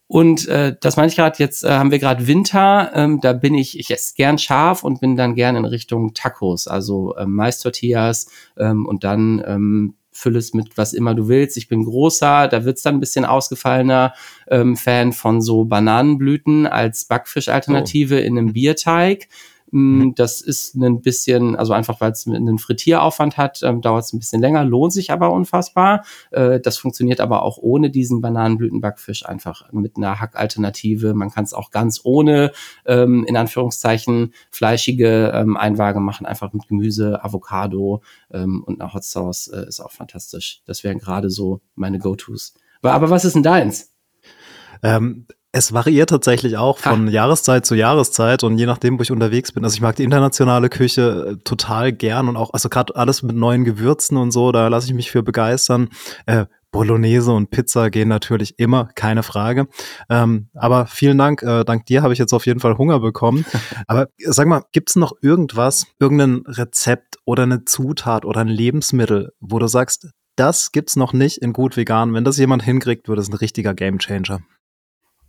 Und äh, das meine ich gerade, jetzt äh, haben wir gerade Winter, ähm, da bin ich, ich esse gern scharf und bin dann gern in Richtung Tacos, also ähm, Mais-Tortillas ähm, und dann ähm, fülle es mit was immer du willst. Ich bin großer, da wird's dann ein bisschen ausgefallener ähm, Fan von so Bananenblüten als Backfischalternative oh. in einem Bierteig. Mm, mhm. Das ist ein bisschen, also einfach weil es einen Frittieraufwand hat, ähm, dauert es ein bisschen länger, lohnt sich aber unfassbar. Äh, das funktioniert aber auch ohne diesen Bananenblütenbackfisch, einfach mit einer Hackalternative. Man kann es auch ganz ohne, ähm, in Anführungszeichen, fleischige ähm, Einwaage machen, einfach mit Gemüse, Avocado ähm, und einer Hot Sauce äh, ist auch fantastisch. Das wären gerade so meine Go-Tos. Aber was ist denn deins? Ähm, es variiert tatsächlich auch von ha. Jahreszeit zu Jahreszeit und je nachdem, wo ich unterwegs bin. Also ich mag die internationale Küche äh, total gern und auch, also gerade alles mit neuen Gewürzen und so, da lasse ich mich für begeistern. Äh, Bolognese und Pizza gehen natürlich immer, keine Frage. Ähm, aber vielen Dank, äh, dank dir habe ich jetzt auf jeden Fall Hunger bekommen. [laughs] aber sag mal, gibt es noch irgendwas, irgendein Rezept oder eine Zutat oder ein Lebensmittel, wo du sagst, das gibt's noch nicht in gut vegan. Wenn das jemand hinkriegt, wird es ein richtiger Gamechanger.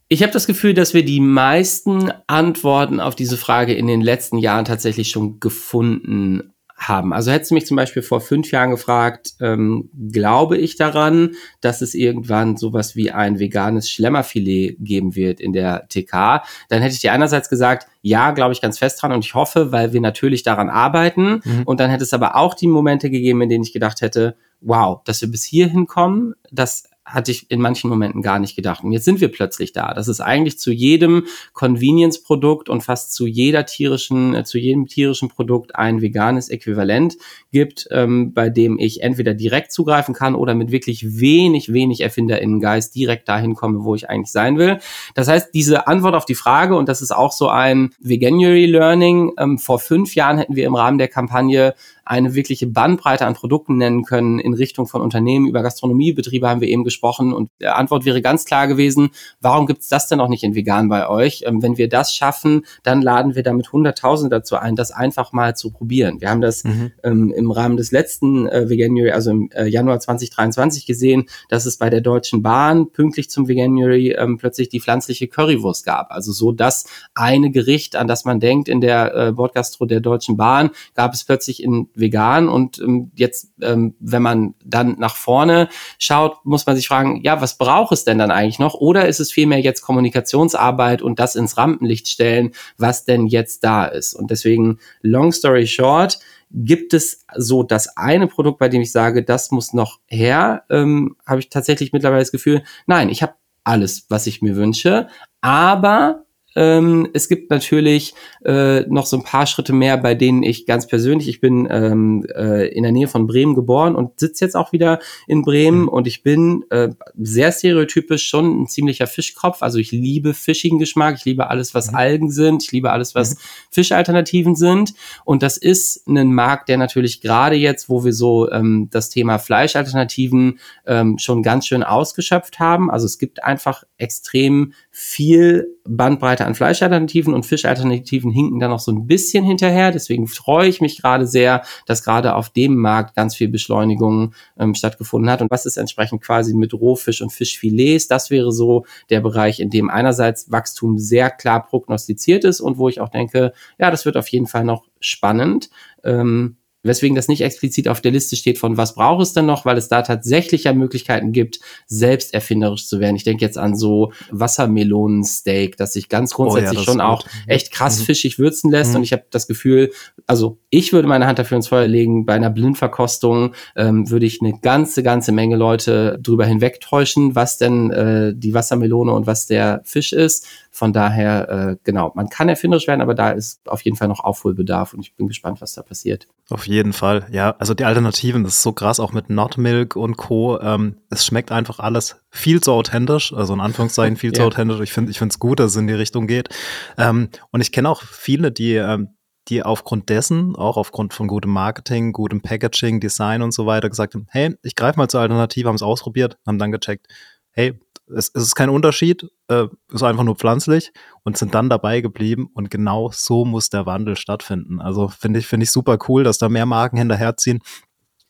Ich habe das Gefühl, dass wir die meisten Antworten auf diese Frage in den letzten Jahren tatsächlich schon gefunden haben. Also hättest du mich zum Beispiel vor fünf Jahren gefragt, ähm, glaube ich daran, dass es irgendwann sowas wie ein veganes Schlemmerfilet geben wird in der TK, dann hätte ich dir einerseits gesagt, ja, glaube ich ganz fest dran und ich hoffe, weil wir natürlich daran arbeiten. Mhm. Und dann hätte es aber auch die Momente gegeben, in denen ich gedacht hätte, wow, dass wir bis hierhin kommen, das hatte ich in manchen Momenten gar nicht gedacht. Und jetzt sind wir plötzlich da. Das ist eigentlich zu jedem Convenience-Produkt und fast zu jeder tierischen, äh, zu jedem tierischen Produkt ein veganes Äquivalent gibt, ähm, bei dem ich entweder direkt zugreifen kann oder mit wirklich wenig, wenig Erfinderinnengeist direkt dahin komme, wo ich eigentlich sein will. Das heißt, diese Antwort auf die Frage, und das ist auch so ein Veganuary Learning, ähm, vor fünf Jahren hätten wir im Rahmen der Kampagne eine wirkliche Bandbreite an Produkten nennen können in Richtung von Unternehmen. Über Gastronomiebetriebe haben wir eben gesprochen und die Antwort wäre ganz klar gewesen, warum gibt es das denn noch nicht in vegan bei euch? Ähm, wenn wir das schaffen, dann laden wir damit Hunderttausende dazu ein, das einfach mal zu probieren. Wir haben das mhm. ähm, im Rahmen des letzten äh, Veganuary, also im äh, Januar 2023 gesehen, dass es bei der Deutschen Bahn pünktlich zum Veganuary ähm, plötzlich die pflanzliche Currywurst gab. Also so das eine Gericht, an das man denkt in der äh, Bordgastro der Deutschen Bahn, gab es plötzlich in vegan und ähm, jetzt, ähm, wenn man dann nach vorne schaut, muss man sich fragen, ja, was braucht es denn dann eigentlich noch? Oder ist es vielmehr jetzt Kommunikationsarbeit und das ins Rampenlicht stellen, was denn jetzt da ist? Und deswegen, long story short, gibt es so das eine Produkt, bei dem ich sage, das muss noch her, ähm, habe ich tatsächlich mittlerweile das Gefühl, nein, ich habe alles, was ich mir wünsche, aber ähm, es gibt natürlich äh, noch so ein paar Schritte mehr, bei denen ich ganz persönlich, ich bin ähm, äh, in der Nähe von Bremen geboren und sitze jetzt auch wieder in Bremen mhm. und ich bin äh, sehr stereotypisch schon ein ziemlicher Fischkopf. Also ich liebe fischigen Geschmack, ich liebe alles, was mhm. Algen sind, ich liebe alles, was mhm. Fischalternativen sind. Und das ist ein Markt, der natürlich gerade jetzt, wo wir so ähm, das Thema Fleischalternativen ähm, schon ganz schön ausgeschöpft haben. Also es gibt einfach extrem viel Bandbreite an Fleischalternativen und Fischalternativen hinken da noch so ein bisschen hinterher. Deswegen freue ich mich gerade sehr, dass gerade auf dem Markt ganz viel Beschleunigung ähm, stattgefunden hat. Und was ist entsprechend quasi mit Rohfisch und Fischfilets? Das wäre so der Bereich, in dem einerseits Wachstum sehr klar prognostiziert ist und wo ich auch denke, ja, das wird auf jeden Fall noch spannend. Ähm, weswegen das nicht explizit auf der Liste steht von was braucht es denn noch, weil es da tatsächlich ja Möglichkeiten gibt, selbst erfinderisch zu werden. Ich denke jetzt an so Wassermelonensteak, das sich ganz grundsätzlich oh ja, schon auch echt krass mhm. fischig würzen lässt. Mhm. Und ich habe das Gefühl, also ich würde meine Hand dafür ins Feuer legen, bei einer Blindverkostung ähm, würde ich eine ganze, ganze Menge Leute drüber hinwegtäuschen, was denn äh, die Wassermelone und was der Fisch ist. Von daher, äh, genau, man kann erfinderisch werden, aber da ist auf jeden Fall noch Aufholbedarf und ich bin gespannt, was da passiert. Auf jeden Fall, ja. Also die Alternativen, das ist so krass, auch mit Not Milk und Co. Ähm, es schmeckt einfach alles viel zu authentisch, also in Anführungszeichen [laughs] viel zu authentisch. Ich finde, ich finde es gut, dass es in die Richtung geht. Ähm, und ich kenne auch viele, die ähm, die aufgrund dessen, auch aufgrund von gutem Marketing, gutem Packaging, Design und so weiter gesagt haben, hey, ich greife mal zur Alternative, haben es ausprobiert, haben dann gecheckt, hey, es, es ist kein Unterschied, äh, ist einfach nur pflanzlich und sind dann dabei geblieben und genau so muss der Wandel stattfinden. Also finde ich, finde ich super cool, dass da mehr Marken hinterherziehen,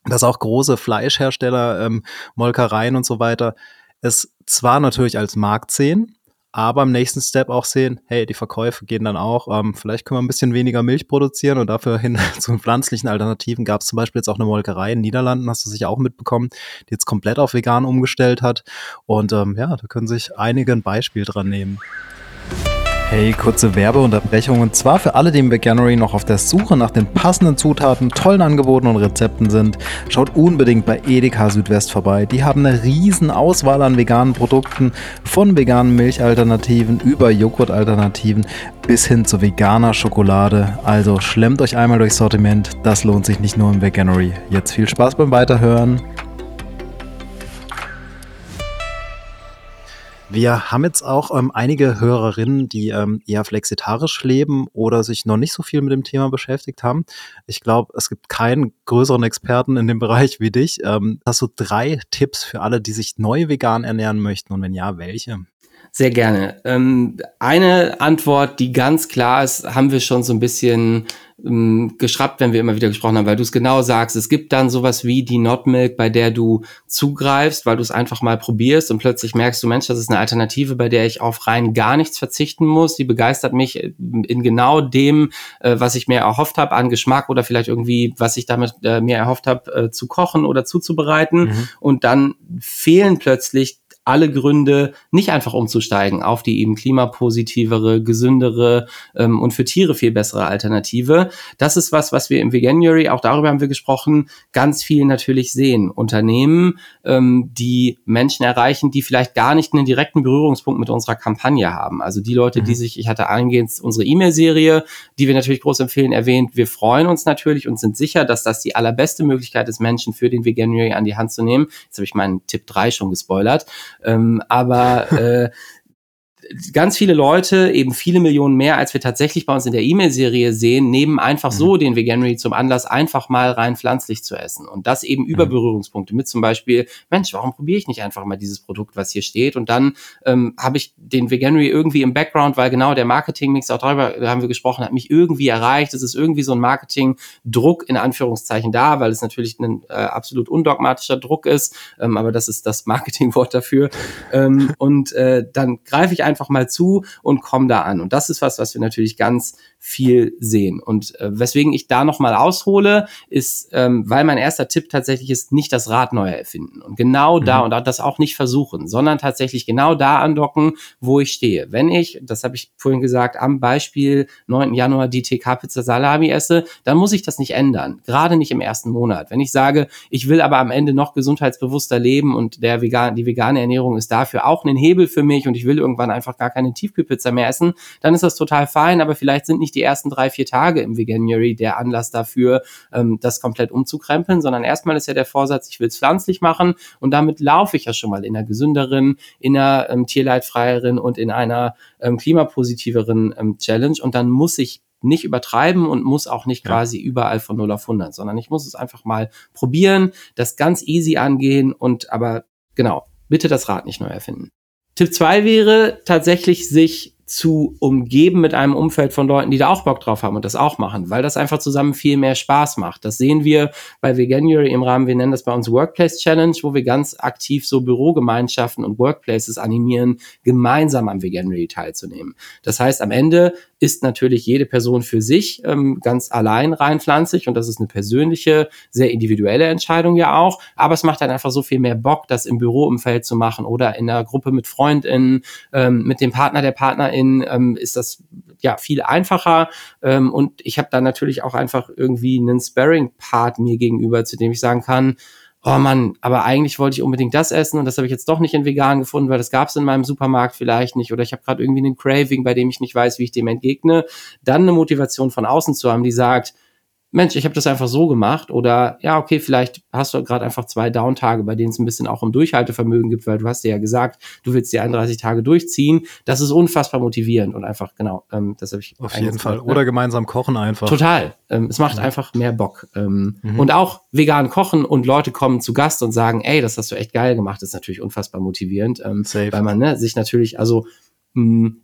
dass auch große Fleischhersteller, ähm, Molkereien und so weiter es zwar natürlich als Markt sehen, aber im nächsten Step auch sehen, hey, die Verkäufe gehen dann auch, ähm, vielleicht können wir ein bisschen weniger Milch produzieren und dafür hin [laughs] zu pflanzlichen Alternativen gab es zum Beispiel jetzt auch eine Molkerei in Niederlanden, hast du sicher auch mitbekommen, die jetzt komplett auf vegan umgestellt hat und ähm, ja, da können sich einige ein Beispiel dran nehmen. Hey, kurze Werbeunterbrechung und zwar für alle, die im Veganery noch auf der Suche nach den passenden Zutaten, tollen Angeboten und Rezepten sind. Schaut unbedingt bei Edeka Südwest vorbei. Die haben eine riesen Auswahl an veganen Produkten, von veganen Milchalternativen über Joghurtalternativen bis hin zu veganer Schokolade. Also schlemmt euch einmal durchs Sortiment, das lohnt sich nicht nur im Veganery. Jetzt viel Spaß beim Weiterhören. Wir haben jetzt auch ähm, einige Hörerinnen, die ähm, eher flexitarisch leben oder sich noch nicht so viel mit dem Thema beschäftigt haben. Ich glaube, es gibt keinen größeren Experten in dem Bereich wie dich. Ähm, hast du drei Tipps für alle, die sich neu vegan ernähren möchten und wenn ja, welche? Sehr gerne. Ähm, eine Antwort, die ganz klar ist, haben wir schon so ein bisschen ähm, geschraubt, wenn wir immer wieder gesprochen haben, weil du es genau sagst. Es gibt dann sowas wie die Notmilk, bei der du zugreifst, weil du es einfach mal probierst und plötzlich merkst du, Mensch, das ist eine Alternative, bei der ich auf rein gar nichts verzichten muss. Die begeistert mich in genau dem, äh, was ich mir erhofft habe an Geschmack oder vielleicht irgendwie, was ich damit äh, mir erhofft habe, äh, zu kochen oder zuzubereiten. Mhm. Und dann fehlen plötzlich alle Gründe, nicht einfach umzusteigen auf die eben klimapositivere, gesündere ähm, und für Tiere viel bessere Alternative. Das ist was, was wir im Veganuary, auch darüber haben wir gesprochen, ganz viel natürlich sehen. Unternehmen, ähm, die Menschen erreichen, die vielleicht gar nicht einen direkten Berührungspunkt mit unserer Kampagne haben. Also die Leute, mhm. die sich, ich hatte eingehend unsere E-Mail-Serie, die wir natürlich groß empfehlen, erwähnt. Wir freuen uns natürlich und sind sicher, dass das die allerbeste Möglichkeit ist, Menschen für den Veganuary an die Hand zu nehmen. Jetzt habe ich meinen Tipp 3 schon gespoilert. Ähm, aber [laughs] äh, ganz viele Leute, eben viele Millionen mehr, als wir tatsächlich bei uns in der E-Mail-Serie sehen, nehmen einfach mhm. so den Veganuary zum Anlass, einfach mal rein pflanzlich zu essen. Und das eben über mhm. Berührungspunkte mit zum Beispiel, Mensch, warum probiere ich nicht einfach mal dieses Produkt, was hier steht? Und dann ähm, habe ich den Veganuary irgendwie im Background, weil genau der Marketing-Mix, auch darüber haben wir gesprochen, hat mich irgendwie erreicht. Es ist irgendwie so ein Marketing-Druck in Anführungszeichen da, weil es natürlich ein äh, absolut undogmatischer Druck ist. Ähm, aber das ist das [laughs] Marketingwort dafür. ähm, und äh, dann greife ich einfach mal zu und komme da an. Und das ist was, was wir natürlich ganz viel sehen. Und äh, weswegen ich da nochmal aushole, ist, ähm, weil mein erster Tipp tatsächlich ist, nicht das Rad neu erfinden. Und genau mhm. da und das auch nicht versuchen, sondern tatsächlich genau da andocken, wo ich stehe. Wenn ich, das habe ich vorhin gesagt, am Beispiel 9. Januar die TK-Pizza Salami esse, dann muss ich das nicht ändern. Gerade nicht im ersten Monat. Wenn ich sage, ich will aber am Ende noch gesundheitsbewusster leben und der vegan, die vegane Ernährung ist dafür auch ein Hebel für mich und ich will irgendwann einfach gar keine Tiefkühlpizza mehr essen, dann ist das total fein, aber vielleicht sind nicht die ersten drei, vier Tage im Veganuary der Anlass dafür, ähm, das komplett umzukrempeln, sondern erstmal ist ja der Vorsatz, ich will es pflanzlich machen und damit laufe ich ja schon mal in einer gesünderen, in einer ähm, tierleidfreieren und in einer ähm, klimapositiveren ähm, Challenge und dann muss ich nicht übertreiben und muss auch nicht ja. quasi überall von 0 auf 100, sondern ich muss es einfach mal probieren, das ganz easy angehen und aber genau, bitte das Rad nicht neu erfinden. Tipp zwei wäre tatsächlich sich zu umgeben mit einem Umfeld von Leuten, die da auch Bock drauf haben und das auch machen, weil das einfach zusammen viel mehr Spaß macht. Das sehen wir bei Veganuary im Rahmen, wir nennen das bei uns Workplace Challenge, wo wir ganz aktiv so Bürogemeinschaften und Workplaces animieren, gemeinsam am Veganuary teilzunehmen. Das heißt, am Ende ist natürlich jede Person für sich ähm, ganz allein rein pflanzlich und das ist eine persönliche, sehr individuelle Entscheidung ja auch, aber es macht dann einfach so viel mehr Bock, das im Büroumfeld zu machen oder in einer Gruppe mit FreundInnen, ähm, mit dem Partner der Partnerin in ähm, ist das ja viel einfacher ähm, und ich habe da natürlich auch einfach irgendwie einen Sparring-Part mir gegenüber, zu dem ich sagen kann, oh Mann, aber eigentlich wollte ich unbedingt das essen und das habe ich jetzt doch nicht in vegan gefunden, weil das gab es in meinem Supermarkt vielleicht nicht oder ich habe gerade irgendwie einen Craving, bei dem ich nicht weiß, wie ich dem entgegne. Dann eine Motivation von außen zu haben, die sagt, Mensch, ich habe das einfach so gemacht oder ja, okay, vielleicht hast du gerade einfach zwei Downtage, bei denen es ein bisschen auch um Durchhaltevermögen gibt, weil du hast dir ja gesagt, du willst die 31 Tage durchziehen. Das ist unfassbar motivierend und einfach, genau, ähm, das habe ich. Auf jeden Fall. Oder gemeinsam kochen einfach. Total. Ähm, es macht ja. einfach mehr Bock. Ähm, mhm. Und auch vegan kochen und Leute kommen zu Gast und sagen, ey, das hast du echt geil gemacht, ist natürlich unfassbar motivierend. Ähm, Safe. Weil man ne, sich natürlich, also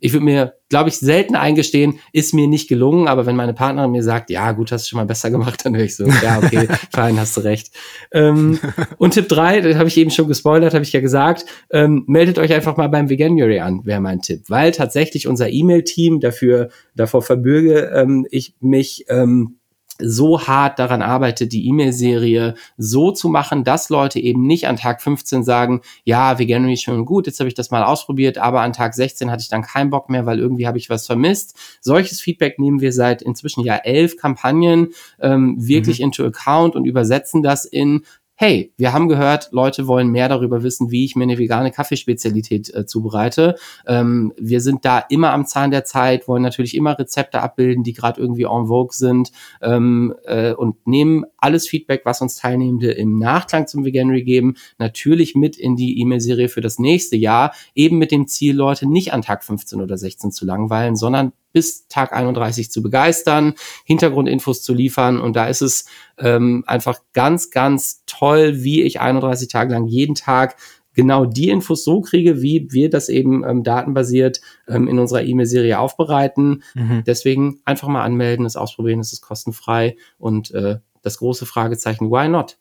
ich würde mir, glaube ich, selten eingestehen, ist mir nicht gelungen, aber wenn meine Partnerin mir sagt, ja, gut, hast du schon mal besser gemacht, [laughs] dann höre ich so, ja, okay, fein, hast du recht. Ähm, [laughs] und Tipp drei, das habe ich eben schon gespoilert, habe ich ja gesagt, ähm, meldet euch einfach mal beim Veganuary an, wäre mein Tipp, weil tatsächlich unser E-Mail-Team dafür, davor verbürge ähm, ich mich, ähm, so hart daran arbeitet, die E-Mail-Serie so zu machen, dass Leute eben nicht an Tag 15 sagen, ja, Veganuary ist schon gut, jetzt habe ich das mal ausprobiert, aber an Tag 16 hatte ich dann keinen Bock mehr, weil irgendwie habe ich was vermisst. Solches Feedback nehmen wir seit inzwischen ja elf Kampagnen ähm, wirklich mhm. into account und übersetzen das in hey, wir haben gehört, Leute wollen mehr darüber wissen, wie ich mir eine vegane Kaffeespezialität äh, zubereite. Ähm, wir sind da immer am Zahn der Zeit, wollen natürlich immer Rezepte abbilden, die gerade irgendwie en vogue sind ähm, äh, und nehmen alles Feedback, was uns Teilnehmende im Nachklang zum Veganuary geben, natürlich mit in die E-Mail-Serie für das nächste Jahr, eben mit dem Ziel, Leute nicht an Tag 15 oder 16 zu langweilen, sondern bis Tag 31 zu begeistern, Hintergrundinfos zu liefern. Und da ist es ähm, einfach ganz, ganz toll, wie ich 31 Tage lang jeden Tag genau die Infos so kriege, wie wir das eben ähm, datenbasiert ähm, in unserer E-Mail-Serie aufbereiten. Mhm. Deswegen einfach mal anmelden, es ausprobieren, es ist kostenfrei und äh, das große Fragezeichen, why not?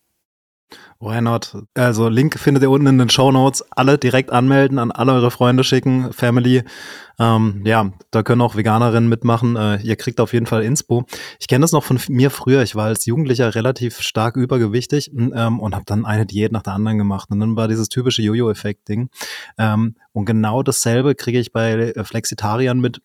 Why not? Also Link findet ihr unten in den Show Notes. Alle direkt anmelden, an alle eure Freunde schicken, Family. Ähm, ja, da können auch Veganerinnen mitmachen. Äh, ihr kriegt auf jeden Fall Inspo. Ich kenne das noch von mir früher. Ich war als Jugendlicher relativ stark übergewichtig ähm, und habe dann eine Diät nach der anderen gemacht. Und dann war dieses typische Jojo-Effekt-Ding. Ähm, und genau dasselbe kriege ich bei äh, Flexitariern mit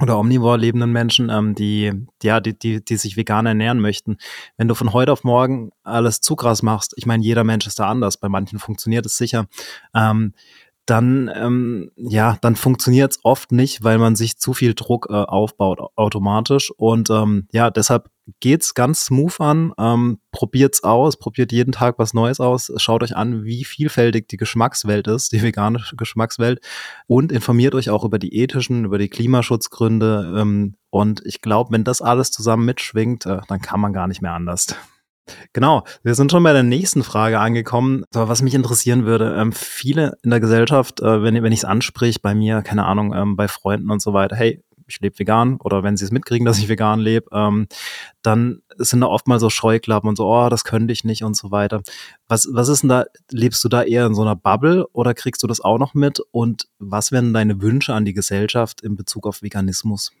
oder omnivor lebenden Menschen, ähm, die, ja, die, die, die sich vegan ernähren möchten. Wenn du von heute auf morgen alles zu machst, ich meine, jeder Mensch ist da anders, bei manchen funktioniert es sicher, ähm, dann, ähm, ja, dann funktioniert es oft nicht, weil man sich zu viel Druck äh, aufbaut automatisch. Und ähm, ja, deshalb geht's ganz smooth an. Ähm, probiert's aus, probiert jeden Tag was Neues aus. Schaut euch an, wie vielfältig die Geschmackswelt ist, die vegane Geschmackswelt. Und informiert euch auch über die ethischen, über die Klimaschutzgründe. Ähm, und ich glaube, wenn das alles zusammen mitschwingt, äh, dann kann man gar nicht mehr anders. Genau, wir sind schon bei der nächsten Frage angekommen. So, was mich interessieren würde, ähm, viele in der Gesellschaft, äh, wenn, wenn ich es ansprich, bei mir, keine Ahnung, ähm, bei Freunden und so weiter, hey, ich lebe vegan oder wenn sie es mitkriegen, dass ich vegan lebe, ähm, dann sind da oft mal so Scheuklappen und so, oh, das könnte ich nicht und so weiter. Was, was ist denn da, lebst du da eher in so einer Bubble oder kriegst du das auch noch mit? Und was wären deine Wünsche an die Gesellschaft in Bezug auf Veganismus?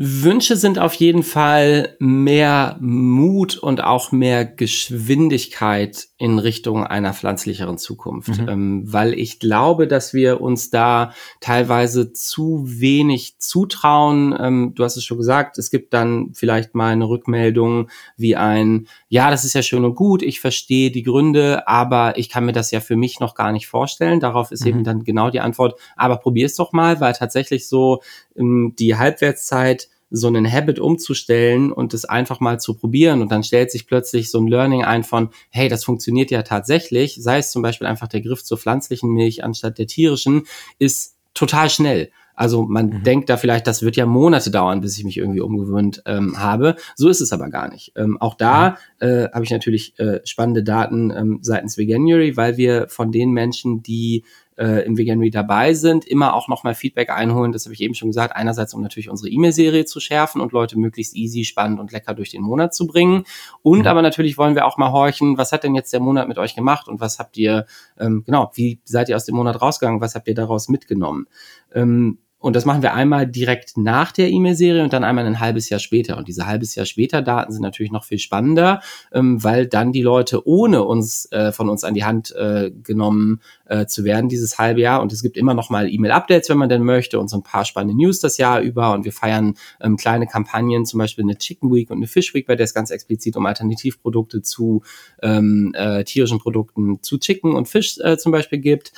Wünsche sind auf jeden Fall mehr Mut und auch mehr Geschwindigkeit in Richtung einer pflanzlicheren Zukunft, mhm. ähm, weil ich glaube, dass wir uns da teilweise zu wenig zutrauen. Ähm, du hast es schon gesagt, es gibt dann vielleicht mal eine Rückmeldung wie ein, ja, das ist ja schön und gut, ich verstehe die Gründe, aber ich kann mir das ja für mich noch gar nicht vorstellen. Darauf ist mhm. eben dann genau die Antwort, aber probier es doch mal, weil tatsächlich so ähm, die Halbwertszeit so einen Habit umzustellen und es einfach mal zu probieren und dann stellt sich plötzlich so ein Learning ein von, hey, das funktioniert ja tatsächlich, sei es zum Beispiel einfach der Griff zur pflanzlichen Milch anstatt der tierischen, ist total schnell. Also man mhm. denkt da vielleicht, das wird ja Monate dauern, bis ich mich irgendwie umgewöhnt ähm, habe. So ist es aber gar nicht. Ähm, auch da mhm. äh, habe ich natürlich äh, spannende Daten ähm, seitens Veganuary, weil wir von den Menschen, die äh, im Veganuary dabei sind, immer auch nochmal Feedback einholen. Das habe ich eben schon gesagt. Einerseits, um natürlich unsere E-Mail-Serie zu schärfen und Leute möglichst easy, spannend und lecker durch den Monat zu bringen. Und mhm. aber natürlich wollen wir auch mal horchen, was hat denn jetzt der Monat mit euch gemacht und was habt ihr, ähm, genau, wie seid ihr aus dem Monat rausgegangen, was habt ihr daraus mitgenommen? Ähm, und das machen wir einmal direkt nach der E-Mail-Serie und dann einmal ein halbes Jahr später. Und diese halbes Jahr später Daten sind natürlich noch viel spannender, ähm, weil dann die Leute ohne uns äh, von uns an die Hand äh, genommen äh, zu werden dieses halbe Jahr. Und es gibt immer noch mal E-Mail-Updates, wenn man denn möchte, und so ein paar spannende News das Jahr über. Und wir feiern ähm, kleine Kampagnen, zum Beispiel eine Chicken Week und eine Fish Week, bei der es ganz explizit um Alternativprodukte zu ähm, äh, tierischen Produkten zu Chicken und Fisch äh, zum Beispiel gibt.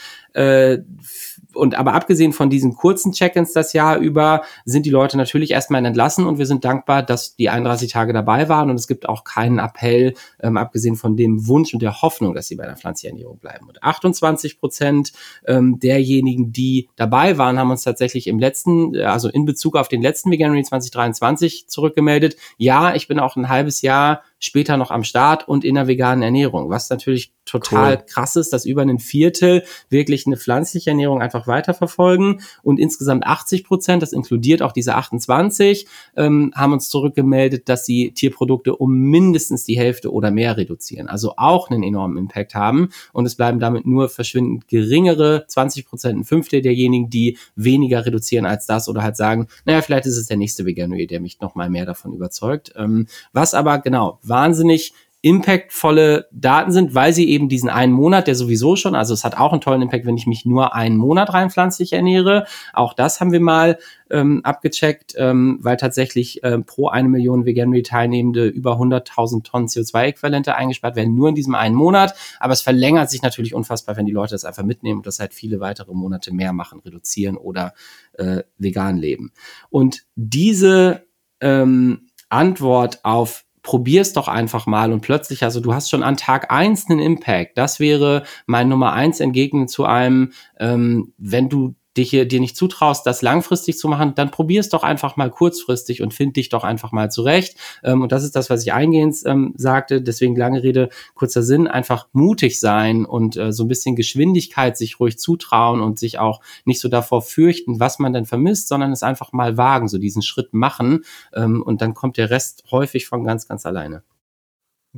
Und aber abgesehen von diesen kurzen Check-ins das Jahr über, sind die Leute natürlich erstmal entlassen und wir sind dankbar, dass die 31 Tage dabei waren und es gibt auch keinen Appell, ähm, abgesehen von dem Wunsch und der Hoffnung, dass sie bei der Pflanzenernährung bleiben. Und 28 Prozent ähm, derjenigen, die dabei waren, haben uns tatsächlich im letzten, also in Bezug auf den letzten Veganuary 2023 zurückgemeldet. Ja, ich bin auch ein halbes Jahr später noch am Start und in der veganen Ernährung, was natürlich total cool. krass ist, dass über ein Viertel wirklich eine pflanzliche Ernährung einfach weiterverfolgen und insgesamt 80 Prozent, das inkludiert auch diese 28, ähm, haben uns zurückgemeldet, dass sie Tierprodukte um mindestens die Hälfte oder mehr reduzieren, also auch einen enormen Impact haben und es bleiben damit nur verschwindend geringere 20 Prozent, ein Fünftel derjenigen, die weniger reduzieren als das oder halt sagen, naja, vielleicht ist es der nächste Veganuary, der mich noch mal mehr davon überzeugt. Ähm, was aber genau wahnsinnig impactvolle Daten sind, weil sie eben diesen einen Monat, der sowieso schon, also es hat auch einen tollen Impact, wenn ich mich nur einen Monat rein pflanzlich ernähre. Auch das haben wir mal ähm, abgecheckt, ähm, weil tatsächlich äh, pro eine Million Veganuary-Teilnehmende über 100.000 Tonnen CO2-Äquivalente eingespart werden, nur in diesem einen Monat. Aber es verlängert sich natürlich unfassbar, wenn die Leute das einfach mitnehmen und das halt viele weitere Monate mehr machen, reduzieren oder äh, vegan leben. Und diese ähm, Antwort auf probier's doch einfach mal und plötzlich, also du hast schon an Tag eins einen Impact. Das wäre mein Nummer eins entgegen zu einem, ähm, wenn du dich hier, dir nicht zutraust, das langfristig zu machen, dann probier es doch einfach mal kurzfristig und find dich doch einfach mal zurecht. Ähm, und das ist das, was ich eingehend ähm, sagte. Deswegen lange Rede, kurzer Sinn, einfach mutig sein und äh, so ein bisschen Geschwindigkeit sich ruhig zutrauen und sich auch nicht so davor fürchten, was man denn vermisst, sondern es einfach mal wagen, so diesen Schritt machen. Ähm, und dann kommt der Rest häufig von ganz, ganz alleine.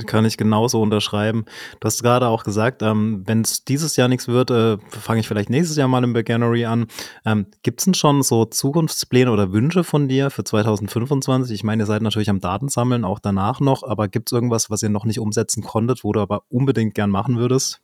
Kann ich genauso unterschreiben. Du hast gerade auch gesagt, ähm, wenn es dieses Jahr nichts wird, äh, fange ich vielleicht nächstes Jahr mal im Veganery an. Ähm, Gibt es denn schon so Zukunftspläne oder Wünsche von dir für 2025? Ich meine, ihr seid natürlich am Datensammeln, auch danach noch, aber gibt es irgendwas, was ihr noch nicht umsetzen konntet, wo du aber unbedingt gern machen würdest?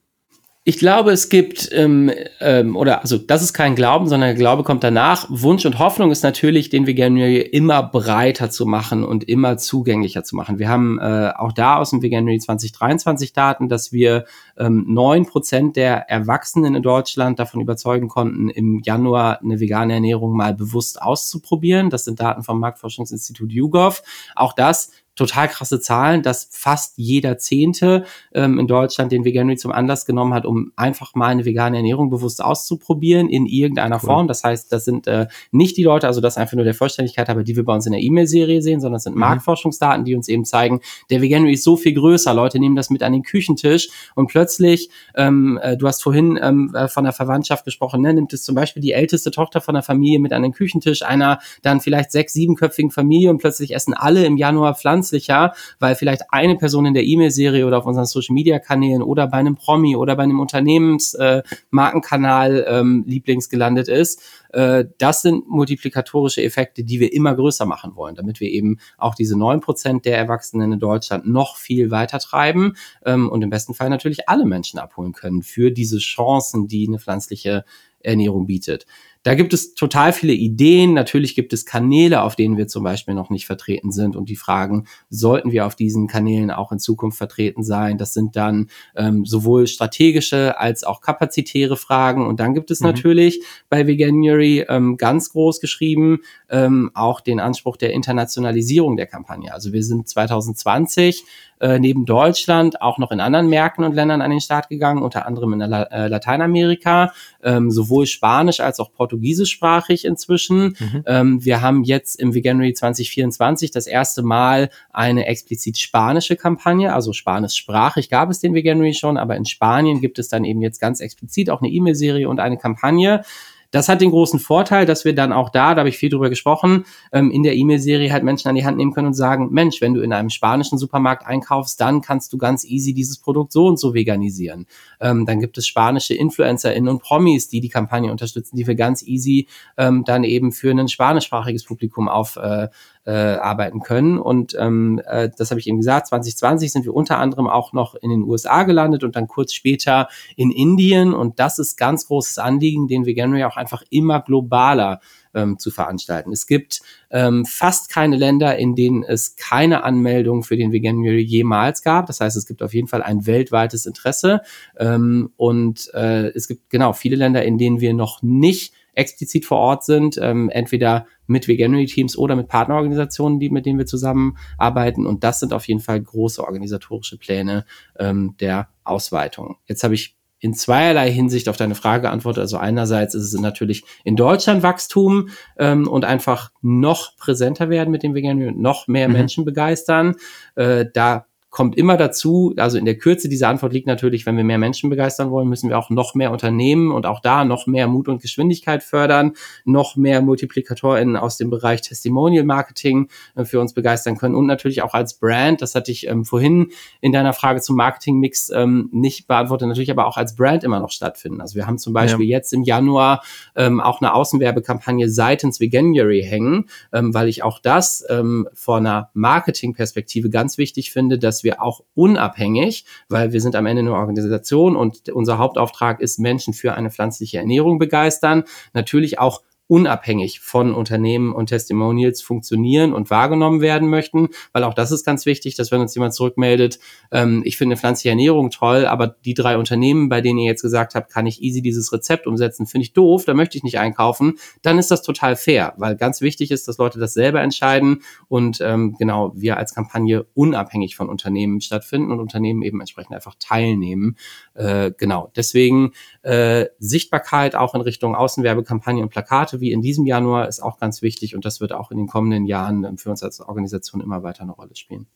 Ich glaube, es gibt, ähm, ähm, oder also das ist kein Glauben, sondern der Glaube kommt danach. Wunsch und Hoffnung ist natürlich, den Veganuary immer breiter zu machen und immer zugänglicher zu machen. Wir haben äh, auch da aus dem Veganuary 2023 Daten, dass wir ähm, neun ähm, Prozent der Erwachsenen in Deutschland davon überzeugen konnten, im Januar eine vegane Ernährung mal bewusst auszuprobieren. Das sind Daten vom Marktforschungsinstitut YouGov. Auch das total krasse Zahlen, dass fast jeder Zehnte ähm, in Deutschland den Veganuary zum Anlass genommen hat, um einfach mal eine vegane Ernährung bewusst auszuprobieren in irgendeiner cool. Form. Das heißt, das sind äh, nicht die Leute, also das einfach nur der Vollständigkeit, aber die wir bei uns in der E-Mail-Serie sehen, sondern das sind mhm. Marktforschungsdaten, die uns eben zeigen, der Veganuary ist so viel größer. Leute nehmen das mit an den Küchentisch und plötzlich, ähm, äh, du hast vorhin ähm, äh, von der Verwandtschaft gesprochen, ne, nimmt es zum Beispiel die älteste Tochter von der Familie mit an den Küchentisch, einer dann vielleicht sechs, siebenköpfigen Familie und plötzlich essen alle im Januar Pflanzen nützlicher, weil vielleicht eine Person in der E-Mail-Serie oder auf unseren Social-Media-Kanälen oder bei einem Promi oder bei einem Unternehmensmarkenkanal äh, ähm, Lieblings gelandet ist. Äh, das sind multiplikatorische Effekte, die wir immer größer machen wollen, damit wir eben auch diese neun Prozent der Erwachsenen in Deutschland noch viel weiter treiben ähm, und im besten Fall natürlich alle Menschen abholen können für diese Chancen, die eine pflanzliche Ernährung bietet. Da gibt es total viele Ideen. Natürlich gibt es Kanäle, auf denen wir zum Beispiel noch nicht vertreten sind. Und die Fragen, sollten wir auf diesen Kanälen auch in Zukunft vertreten sein? Das sind dann ähm, sowohl strategische als auch kapazitäre Fragen. Und dann gibt es mhm. natürlich bei Veganuary ähm, ganz groß geschrieben ähm, auch den Anspruch der Internationalisierung der Kampagne. Also wir sind 2020 äh, neben Deutschland auch noch in anderen Märkten und Ländern an den Start gegangen, unter anderem in La äh, Lateinamerika, ähm, sowohl Spanisch als auch Portugiesischsprachig inzwischen. Mhm. Ähm, wir haben jetzt im Veganuary 2024 das erste Mal eine explizit spanische Kampagne, also spanischsprachig gab es den Veganuary schon, aber in Spanien gibt es dann eben jetzt ganz explizit auch eine E-Mail-Serie und eine Kampagne. Das hat den großen Vorteil, dass wir dann auch da, da habe ich viel drüber gesprochen, ähm, in der E-Mail-Serie halt Menschen an die Hand nehmen können und sagen, Mensch, wenn du in einem spanischen Supermarkt einkaufst, dann kannst du ganz easy dieses Produkt so und so veganisieren. Ähm, dann gibt es spanische InfluencerInnen und Promis, die die Kampagne unterstützen, die wir ganz easy ähm, dann eben für ein spanischsprachiges Publikum auf äh, äh, arbeiten können. Und ähm, äh, das habe ich eben gesagt, 2020 sind wir unter anderem auch noch in den USA gelandet und dann kurz später in Indien. Und das ist ganz großes Anliegen, den Veganuary auch einfach immer globaler ähm, zu veranstalten. Es gibt ähm, fast keine Länder, in denen es keine Anmeldung für den Veganuary jemals gab. Das heißt, es gibt auf jeden Fall ein weltweites Interesse. Ähm, und äh, es gibt genau viele Länder, in denen wir noch nicht explizit vor Ort sind, ähm, entweder mit Veganuary-Teams oder mit Partnerorganisationen, die, mit denen wir zusammenarbeiten. Und das sind auf jeden Fall große organisatorische Pläne ähm, der Ausweitung. Jetzt habe ich in zweierlei Hinsicht auf deine Frage geantwortet. Also einerseits ist es natürlich in Deutschland Wachstum ähm, und einfach noch präsenter werden mit dem Veganuary und noch mehr mhm. Menschen begeistern. Äh, da kommt immer dazu, also in der Kürze dieser Antwort liegt natürlich, wenn wir mehr Menschen begeistern wollen, müssen wir auch noch mehr Unternehmen und auch da noch mehr Mut und Geschwindigkeit fördern, noch mehr MultiplikatorInnen aus dem Bereich Testimonial Marketing äh, für uns begeistern können und natürlich auch als Brand, das hatte ich ähm, vorhin in deiner Frage zum Marketingmix ähm, nicht beantwortet, natürlich aber auch als Brand immer noch stattfinden. Also wir haben zum Beispiel ja. jetzt im Januar ähm, auch eine Außenwerbekampagne seitens Veganuary hängen, ähm, weil ich auch das ähm, vor einer Marketingperspektive ganz wichtig finde, dass dass wir auch unabhängig, weil wir sind am Ende eine Organisation und unser Hauptauftrag ist, Menschen für eine pflanzliche Ernährung begeistern, natürlich auch unabhängig von Unternehmen und Testimonials funktionieren und wahrgenommen werden möchten, weil auch das ist ganz wichtig, dass wenn uns jemand zurückmeldet, ähm, ich finde pflanzliche Ernährung toll, aber die drei Unternehmen, bei denen ihr jetzt gesagt habt, kann ich easy dieses Rezept umsetzen, finde ich doof, da möchte ich nicht einkaufen, dann ist das total fair, weil ganz wichtig ist, dass Leute das selber entscheiden und ähm, genau wir als Kampagne unabhängig von Unternehmen stattfinden und Unternehmen eben entsprechend einfach teilnehmen. Äh, genau, deswegen äh, Sichtbarkeit auch in Richtung Außenwerbekampagne und Plakate wie in diesem Januar ist auch ganz wichtig und das wird auch in den kommenden Jahren ähm, für uns als Organisation immer weiter eine Rolle spielen.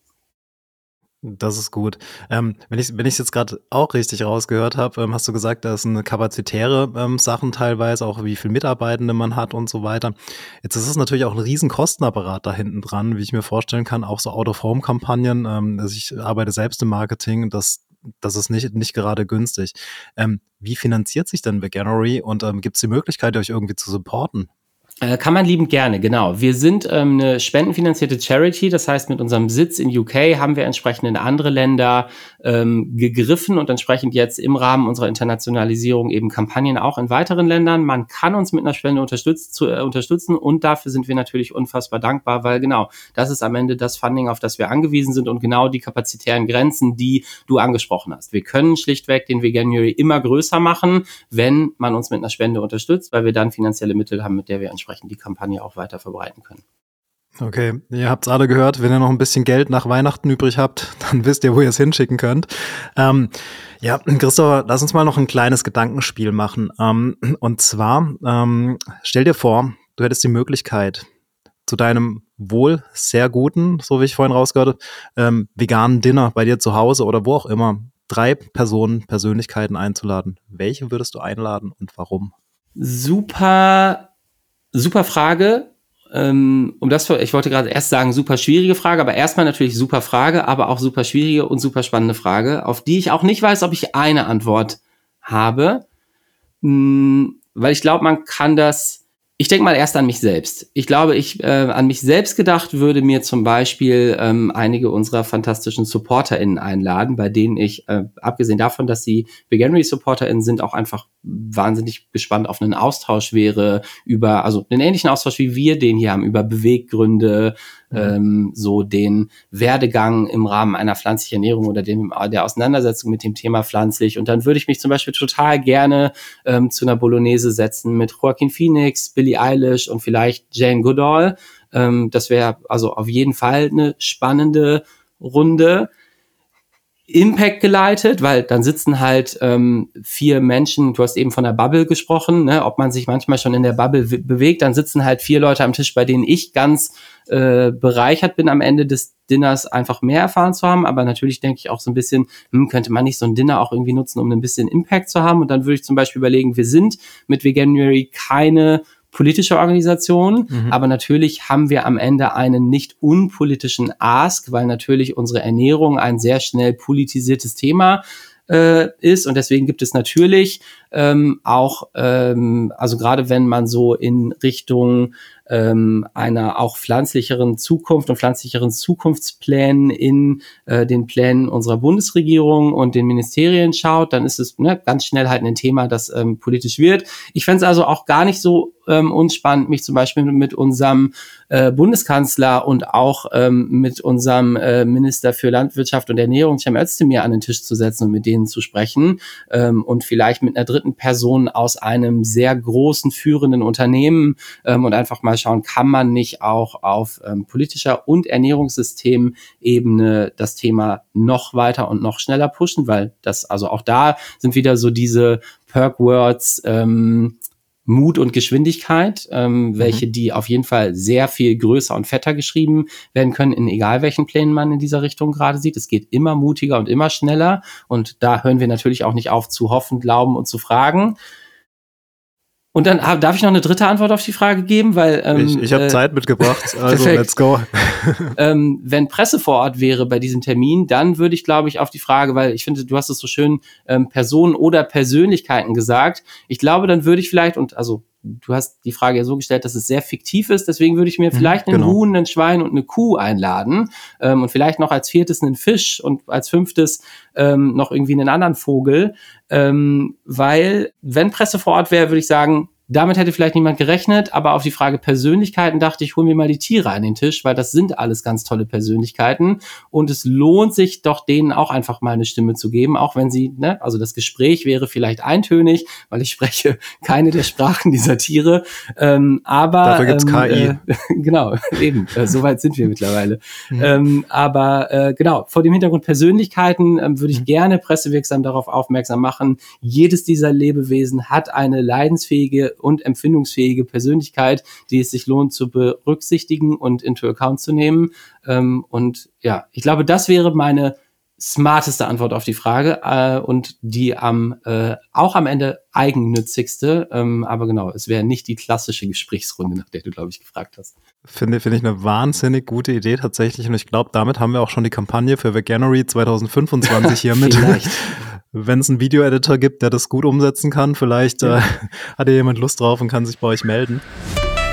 Das ist gut. Ähm, wenn ich wenn jetzt gerade auch richtig rausgehört habe, ähm, hast du gesagt, da sind kapazitäre ähm, Sachen teilweise, auch wie viel Mitarbeitende man hat und so weiter. Jetzt ist es natürlich auch ein riesen Kostenapparat da hinten dran, wie ich mir vorstellen kann, auch so Out-of-Home-Kampagnen. Ähm, also ich arbeite selbst im Marketing, das das ist nicht, nicht gerade günstig. Ähm, wie finanziert sich denn Veganery und ähm, gibt es die Möglichkeit, euch irgendwie zu supporten? Äh, kann man liebend gerne, genau. Wir sind ähm, eine spendenfinanzierte Charity, das heißt, mit unserem Sitz in UK haben wir entsprechend in andere Länder ähm, gegriffen und entsprechend jetzt im Rahmen unserer Internationalisierung eben Kampagnen auch in weiteren Ländern. Man kann uns mit einer Spende unterstützt, zu, äh, unterstützen und dafür sind wir natürlich unfassbar dankbar, weil genau, das ist am Ende das Funding, auf das wir angewiesen sind und genau die kapazitären Grenzen, die du angesprochen hast. Wir können schlichtweg den Veganuary immer größer machen, wenn man uns mit einer Spende unterstützt, weil wir dann finanzielle Mittel haben, mit der wir entsprechend dementsprechend die Kampagne auch weiter verbreiten können. Okay, ihr habt es alle gehört, wenn ihr noch ein bisschen Geld nach Weihnachten übrig habt, [laughs] dann wisst ihr, wo ihr es hinschicken könnt. Ähm, ja, Christopher, lass uns mal noch ein kleines Gedankenspiel machen. Ähm, und zwar, ähm, stell dir vor, du hättest die Möglichkeit, zu deinem wohl sehr guten, so wie ich vorhin rausgehört habe, ähm, veganen Dinner bei dir zu Hause oder wo auch immer, drei Personen, Persönlichkeiten einzuladen. Welche würdest du einladen und warum? Super super Frage. Ähm, um das, ich wollte gerade erst sagen, super schwierige Frage, aber erstmal natürlich super Frage, aber auch super schwierige und super spannende Frage, auf die ich auch nicht weiß, ob ich eine Antwort habe. Hm, weil ich glaube, man kann das ich denke mal erst an mich selbst. Ich glaube, ich äh, an mich selbst gedacht würde mir zum Beispiel ähm, einige unserer fantastischen SupporterInnen einladen, bei denen ich, äh, abgesehen davon, dass sie Veganery-SupporterInnen sind, auch einfach wahnsinnig gespannt auf einen Austausch wäre über, also einen ähnlichen Austausch wie wir den hier haben, über Beweggründe. Ähm, so den Werdegang im Rahmen einer pflanzlichen Ernährung oder dem, der Auseinandersetzung mit dem Thema pflanzlich. Und dann würde ich mich zum Beispiel total gerne ähm, zu einer Bolognese setzen mit Joaquin Phoenix, Billie Eilish und vielleicht Jane Goodall. Ähm, das wäre also auf jeden Fall eine spannende Runde. Impact geleitet, weil dann sitzen halt ähm, vier Menschen, du hast eben von der Bubble gesprochen, ne, ob man sich manchmal schon in der Bubble bewegt, dann sitzen halt vier Leute am Tisch, bei denen ich ganz äh, bereichert bin am Ende des Dinners einfach mehr erfahren zu haben, aber natürlich denke ich auch so ein bisschen, hm, könnte man nicht so ein Dinner auch irgendwie nutzen, um ein bisschen Impact zu haben? Und dann würde ich zum Beispiel überlegen, wir sind mit Veganuary keine politische Organisation, mhm. aber natürlich haben wir am Ende einen nicht unpolitischen Ask, weil natürlich unsere Ernährung ein sehr schnell politisiertes Thema äh, ist und deswegen gibt es natürlich ähm, auch, ähm, also gerade wenn man so in Richtung ähm, einer auch pflanzlicheren Zukunft und pflanzlicheren Zukunftsplänen in äh, den Plänen unserer Bundesregierung und den Ministerien schaut, dann ist es ne, ganz schnell halt ein Thema, das ähm, politisch wird. Ich fände es also auch gar nicht so ähm, unspannend, mich zum Beispiel mit unserem äh, Bundeskanzler und auch ähm, mit unserem äh, Minister für Landwirtschaft und Ernährung, Cem Özdemir, an den Tisch zu setzen und mit denen zu sprechen ähm, und vielleicht mit einer dritten Person aus einem sehr großen führenden Unternehmen ähm, und einfach mal schauen, kann man nicht auch auf ähm, politischer und Ernährungssystemebene das Thema noch weiter und noch schneller pushen, weil das, also auch da sind wieder so diese Perk-Words, ähm, Mut und Geschwindigkeit, ähm, mhm. welche die auf jeden Fall sehr viel größer und fetter geschrieben werden können, in egal welchen Plänen man in dieser Richtung gerade sieht. Es geht immer mutiger und immer schneller und da hören wir natürlich auch nicht auf zu hoffen, glauben und zu fragen. Und dann ah, darf ich noch eine dritte Antwort auf die Frage geben, weil ähm, ich, ich habe äh, Zeit mitgebracht, [laughs] also let's go. [laughs] ähm, wenn Presse vor Ort wäre bei diesem Termin, dann würde ich, glaube ich, auf die Frage, weil ich finde, du hast es so schön ähm, Personen oder Persönlichkeiten gesagt. Ich glaube, dann würde ich vielleicht und also du hast die Frage ja so gestellt, dass es sehr fiktiv ist, deswegen würde ich mir mhm, vielleicht einen genau. Huhn, einen Schwein und eine Kuh einladen ähm, und vielleicht noch als viertes einen Fisch und als fünftes ähm, noch irgendwie einen anderen Vogel, ähm, weil wenn Presse vor Ort wäre, würde ich sagen, damit hätte vielleicht niemand gerechnet, aber auf die Frage Persönlichkeiten dachte ich, hol mir mal die Tiere an den Tisch, weil das sind alles ganz tolle Persönlichkeiten und es lohnt sich doch denen auch einfach mal eine Stimme zu geben, auch wenn sie, ne, also das Gespräch wäre vielleicht eintönig, weil ich spreche [laughs] keine der Sprachen dieser Tiere, ähm, aber dafür gibt's ähm, KI. Äh, [laughs] genau, [laughs] eben, äh, soweit sind wir mittlerweile. Mhm. Ähm, aber äh, genau, vor dem Hintergrund Persönlichkeiten ähm, würde ich mhm. gerne pressewirksam darauf aufmerksam machen. Jedes dieser Lebewesen hat eine leidensfähige und empfindungsfähige Persönlichkeit, die es sich lohnt zu berücksichtigen und into account zu nehmen. Ähm, und ja, ich glaube, das wäre meine smarteste Antwort auf die Frage äh, und die am äh, auch am Ende eigennützigste. Ähm, aber genau, es wäre nicht die klassische Gesprächsrunde, nach der du, glaube ich, gefragt hast. Finde, finde ich eine wahnsinnig gute Idee tatsächlich. Und ich glaube, damit haben wir auch schon die Kampagne für Veganuary 2025 hier mit. [laughs] Wenn es einen Video-Editor gibt, der das gut umsetzen kann, vielleicht äh, [laughs] hat ja jemand Lust drauf und kann sich bei euch melden.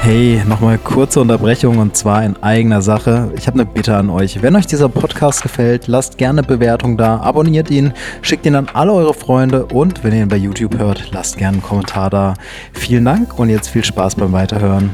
Hey, nochmal kurze Unterbrechung und zwar in eigener Sache. Ich habe eine Bitte an euch. Wenn euch dieser Podcast gefällt, lasst gerne Bewertung da, abonniert ihn, schickt ihn an alle eure Freunde und wenn ihr ihn bei YouTube hört, lasst gerne einen Kommentar da. Vielen Dank und jetzt viel Spaß beim Weiterhören.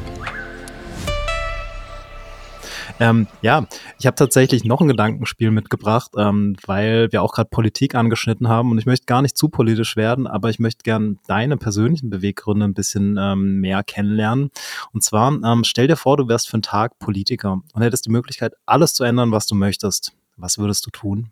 Ähm, ja, ich habe tatsächlich noch ein Gedankenspiel mitgebracht, ähm, weil wir auch gerade Politik angeschnitten haben und ich möchte gar nicht zu politisch werden, aber ich möchte gern deine persönlichen Beweggründe ein bisschen ähm, mehr kennenlernen. Und zwar, ähm, stell dir vor, du wärst für einen Tag Politiker und hättest die Möglichkeit, alles zu ändern, was du möchtest. Was würdest du tun?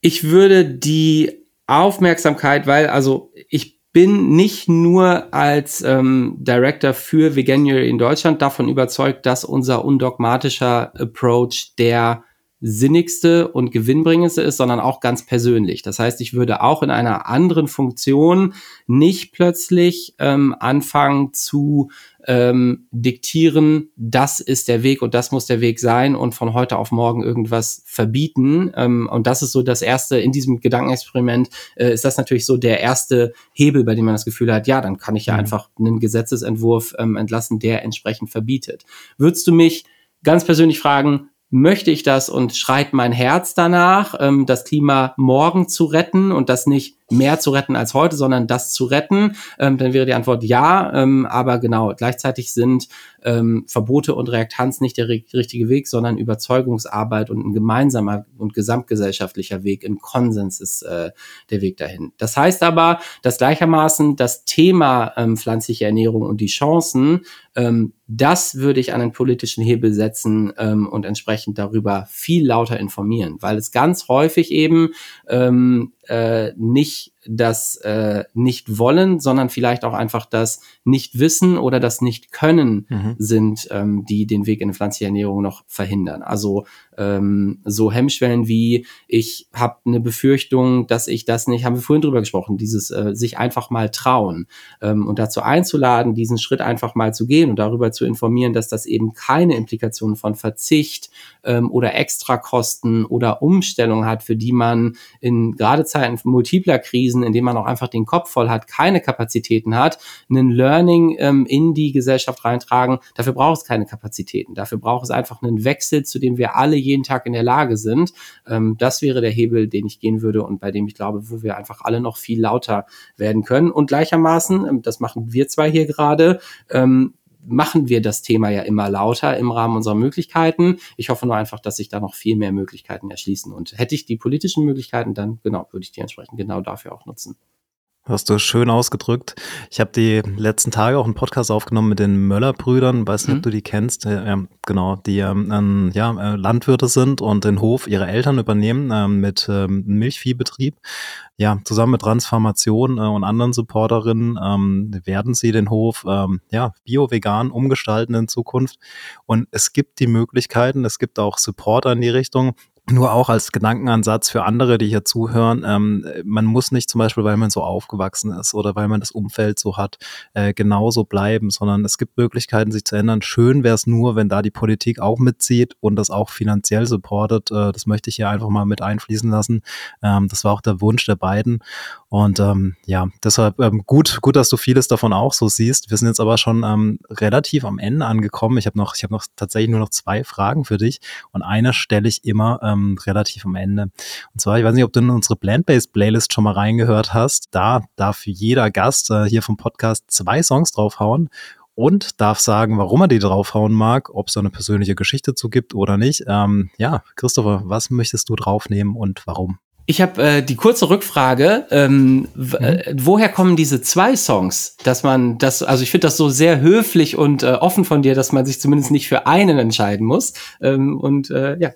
Ich würde die Aufmerksamkeit, weil also ich bin nicht nur als ähm, Director für Veganuary in Deutschland davon überzeugt, dass unser undogmatischer Approach der sinnigste und gewinnbringendste ist, sondern auch ganz persönlich. Das heißt, ich würde auch in einer anderen Funktion nicht plötzlich ähm, anfangen zu ähm, diktieren, das ist der Weg und das muss der Weg sein und von heute auf morgen irgendwas verbieten. Ähm, und das ist so das erste in diesem Gedankenexperiment, äh, ist das natürlich so der erste Hebel, bei dem man das Gefühl hat, ja, dann kann ich ja mhm. einfach einen Gesetzesentwurf ähm, entlassen, der entsprechend verbietet. Würdest du mich ganz persönlich fragen, möchte ich das und schreit mein Herz danach, ähm, das Klima morgen zu retten und das nicht mehr zu retten als heute, sondern das zu retten, ähm, dann wäre die Antwort ja. Ähm, aber genau, gleichzeitig sind ähm, Verbote und Reaktanz nicht der richtige Weg, sondern Überzeugungsarbeit und ein gemeinsamer und gesamtgesellschaftlicher Weg. Ein Konsens ist äh, der Weg dahin. Das heißt aber, dass gleichermaßen das Thema ähm, pflanzliche Ernährung und die Chancen, ähm, das würde ich an einen politischen Hebel setzen ähm, und entsprechend darüber viel lauter informieren, weil es ganz häufig eben ähm, äh, nicht das äh, nicht wollen, sondern vielleicht auch einfach das nicht wissen oder das nicht können mhm. sind, ähm, die den Weg in eine pflanzliche Ernährung noch verhindern. Also ähm, so Hemmschwellen wie ich habe eine Befürchtung, dass ich das nicht, haben wir vorhin drüber gesprochen, dieses äh, sich einfach mal trauen ähm, und dazu einzuladen, diesen Schritt einfach mal zu gehen und darüber zu informieren, dass das eben keine Implikationen von Verzicht ähm, oder Extrakosten oder Umstellung hat, für die man in gerade Zeiten multipler Krisen, in denen man auch einfach den Kopf voll hat, keine Kapazitäten hat, einen Learning ähm, in die Gesellschaft reintragen. Dafür braucht es keine Kapazitäten. Dafür braucht es einfach einen Wechsel, zu dem wir alle jeden Tag in der Lage sind. Ähm, das wäre der Hebel, den ich gehen würde und bei dem ich glaube, wo wir einfach alle noch viel lauter werden können. Und gleichermaßen, ähm, das machen wir zwei hier gerade, ähm, machen wir das Thema ja immer lauter im Rahmen unserer Möglichkeiten. Ich hoffe nur einfach, dass sich da noch viel mehr Möglichkeiten erschließen. Und hätte ich die politischen Möglichkeiten, dann genau, würde ich die entsprechend genau dafür auch nutzen. Hast du schön ausgedrückt. Ich habe die letzten Tage auch einen Podcast aufgenommen mit den Möller-Brüdern. Weiß nicht, mhm. ob du die kennst. Äh, genau, die ähm, ja, äh, Landwirte sind und den Hof ihrer Eltern übernehmen äh, mit ähm, Milchviehbetrieb. Ja, zusammen mit Transformation äh, und anderen Supporterinnen ähm, werden sie den Hof ähm, ja, bio-vegan umgestalten in Zukunft. Und es gibt die Möglichkeiten, es gibt auch Supporter in die Richtung, nur auch als Gedankenansatz für andere, die hier zuhören, ähm, man muss nicht zum Beispiel, weil man so aufgewachsen ist oder weil man das Umfeld so hat, äh, genauso bleiben, sondern es gibt Möglichkeiten, sich zu ändern. Schön wäre es nur, wenn da die Politik auch mitzieht und das auch finanziell supportet. Äh, das möchte ich hier einfach mal mit einfließen lassen. Ähm, das war auch der Wunsch der beiden. Und ähm, ja, deshalb ähm, gut, gut, dass du vieles davon auch so siehst. Wir sind jetzt aber schon ähm, relativ am Ende angekommen. Ich habe noch, ich habe noch tatsächlich nur noch zwei Fragen für dich und eine stelle ich immer ähm, relativ am Ende. Und zwar, ich weiß nicht, ob du in unsere Plant-Based Playlist schon mal reingehört hast. Da darf jeder Gast äh, hier vom Podcast zwei Songs draufhauen und darf sagen, warum er die draufhauen mag, ob es da eine persönliche Geschichte zu gibt oder nicht. Ähm, ja, Christopher, was möchtest du draufnehmen und warum? Ich habe äh, die kurze Rückfrage, ähm, mhm. äh, woher kommen diese zwei Songs? Dass man das, also ich finde das so sehr höflich und äh, offen von dir, dass man sich zumindest nicht für einen entscheiden muss. Ähm, und äh, ja.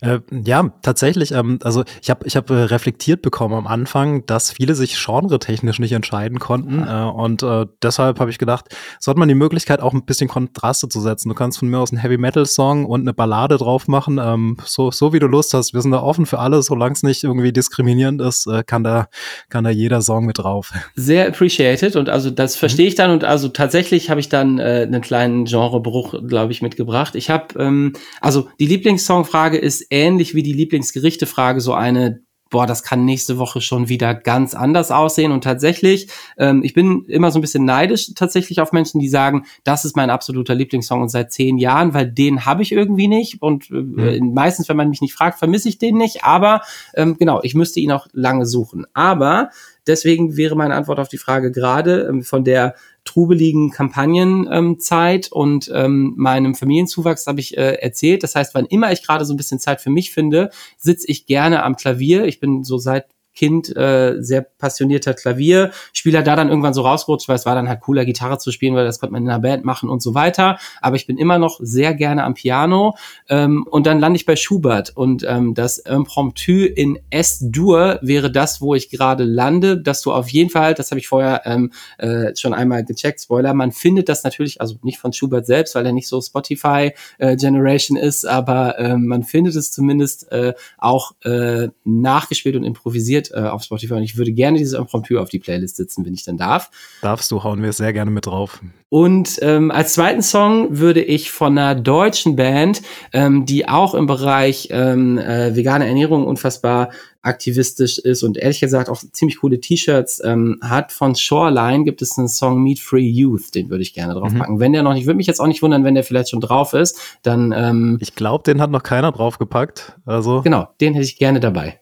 Äh, ja, tatsächlich. Ähm, also ich habe ich hab, äh, reflektiert bekommen am Anfang, dass viele sich genre-technisch nicht entscheiden konnten. Äh, und äh, deshalb habe ich gedacht, sollte man die Möglichkeit auch ein bisschen Kontraste zu setzen. Du kannst von mir aus einen Heavy-Metal-Song und eine Ballade drauf machen. Ähm, so, so wie du Lust hast. Wir sind da offen für alles. Solange es nicht irgendwie diskriminierend ist, äh, kann, da, kann da jeder Song mit drauf. Sehr appreciated. Und also das mhm. verstehe ich dann. Und also tatsächlich habe ich dann äh, einen kleinen Genrebruch, glaube ich, mitgebracht. Ich habe, ähm, also die Lieblingssongfrage ist ähnlich wie die Lieblingsgerichtefrage so eine, boah, das kann nächste Woche schon wieder ganz anders aussehen. Und tatsächlich, ähm, ich bin immer so ein bisschen neidisch tatsächlich auf Menschen, die sagen, das ist mein absoluter Lieblingssong und seit zehn Jahren, weil den habe ich irgendwie nicht. Und äh, mhm. meistens, wenn man mich nicht fragt, vermisse ich den nicht. Aber ähm, genau, ich müsste ihn auch lange suchen. Aber deswegen wäre meine Antwort auf die Frage gerade ähm, von der trubeligen Kampagnenzeit ähm, und ähm, meinem Familienzuwachs habe ich äh, erzählt. Das heißt, wann immer ich gerade so ein bisschen Zeit für mich finde, sitze ich gerne am Klavier. Ich bin so seit Kind äh, sehr passionierter Klavierspieler, da dann irgendwann so rausgerutscht, weil es war dann halt cooler, Gitarre zu spielen, weil das konnte man in einer Band machen und so weiter. Aber ich bin immer noch sehr gerne am Piano. Ähm, und dann lande ich bei Schubert. Und ähm, das Impromptu in S-Dur wäre das, wo ich gerade lande, dass du auf jeden Fall, das habe ich vorher ähm, äh, schon einmal gecheckt, Spoiler, man findet das natürlich, also nicht von Schubert selbst, weil er nicht so Spotify äh, Generation ist, aber äh, man findet es zumindest äh, auch äh, nachgespielt und improvisiert äh, auf Spotify und ich würde gerne dieses Impromptu auf die Playlist setzen, wenn ich dann darf. Darfst du, hauen wir es sehr gerne mit drauf. Und ähm, als zweiten Song würde ich von einer deutschen Band, ähm, die auch im Bereich ähm, äh, vegane Ernährung unfassbar aktivistisch ist und ehrlich gesagt auch ziemlich coole T-Shirts ähm, hat. Von Shoreline gibt es einen Song Meat Free Youth, den würde ich gerne draufpacken. Mhm. Wenn der noch nicht, würde mich jetzt auch nicht wundern, wenn der vielleicht schon drauf ist, dann. Ähm, ich glaube, den hat noch keiner draufgepackt. Also genau, den hätte ich gerne dabei.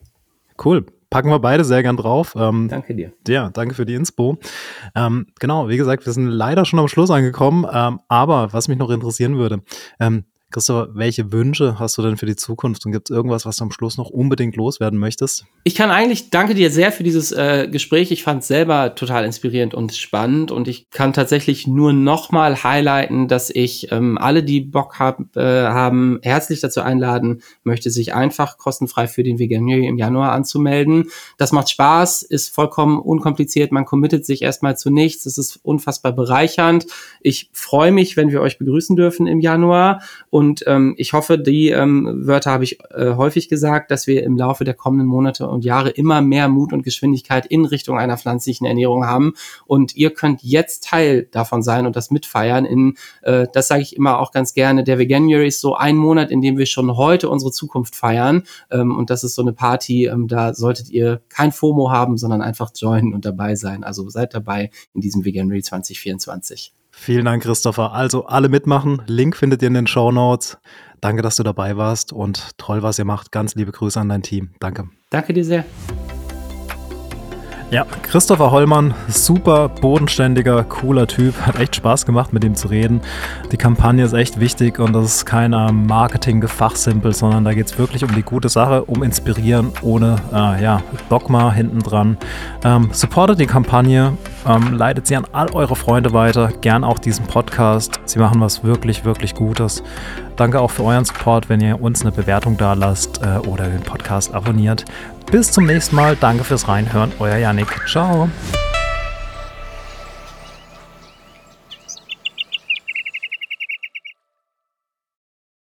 Cool packen wir beide sehr gern drauf. Ähm, danke dir. Ja, danke für die Inspo. Ähm, genau, wie gesagt, wir sind leider schon am Schluss angekommen, ähm, aber was mich noch interessieren würde, ähm, Christopher, welche Wünsche hast du denn für die Zukunft und gibt es irgendwas, was du am Schluss noch unbedingt loswerden möchtest? Ich kann eigentlich, danke dir sehr für dieses äh, Gespräch. Ich fand es selber total inspirierend und spannend und ich kann tatsächlich nur nochmal highlighten, dass ich ähm, alle, die Bock hab, äh, haben, herzlich dazu einladen möchte, sich einfach kostenfrei für den Veganuary im Januar anzumelden. Das macht Spaß, ist vollkommen unkompliziert, man committet sich erstmal zu nichts, es ist unfassbar bereichernd. Ich freue mich, wenn wir euch begrüßen dürfen im Januar und ähm, ich hoffe, die ähm, Wörter habe ich äh, häufig gesagt, dass wir im Laufe der kommenden Monate und Jahre immer mehr Mut und Geschwindigkeit in Richtung einer pflanzlichen Ernährung haben. Und ihr könnt jetzt Teil davon sein und das mitfeiern. In, äh, das sage ich immer auch ganz gerne. Der Veganuary ist so ein Monat, in dem wir schon heute unsere Zukunft feiern. Ähm, und das ist so eine Party, ähm, da solltet ihr kein FOMO haben, sondern einfach joinen und dabei sein. Also seid dabei in diesem Veganuary 2024. Vielen Dank, Christopher. Also alle mitmachen. Link findet ihr in den Show Notes. Danke, dass du dabei warst und toll, was ihr macht. Ganz liebe Grüße an dein Team. Danke. Danke dir sehr. Ja, Christopher Hollmann, super bodenständiger, cooler Typ. [laughs] Hat echt Spaß gemacht, mit ihm zu reden. Die Kampagne ist echt wichtig und das ist kein Marketing-Gefachsimpel, sondern da geht es wirklich um die gute Sache, um Inspirieren ohne äh, ja, Dogma hinten dran. Ähm, supportet die Kampagne, ähm, leitet sie an all eure Freunde weiter, gern auch diesen Podcast. Sie machen was wirklich, wirklich Gutes. Danke auch für euren Support, wenn ihr uns eine Bewertung da lasst äh, oder den Podcast abonniert. Bis zum nächsten Mal. Danke fürs Reinhören. Euer Yannick. Ciao.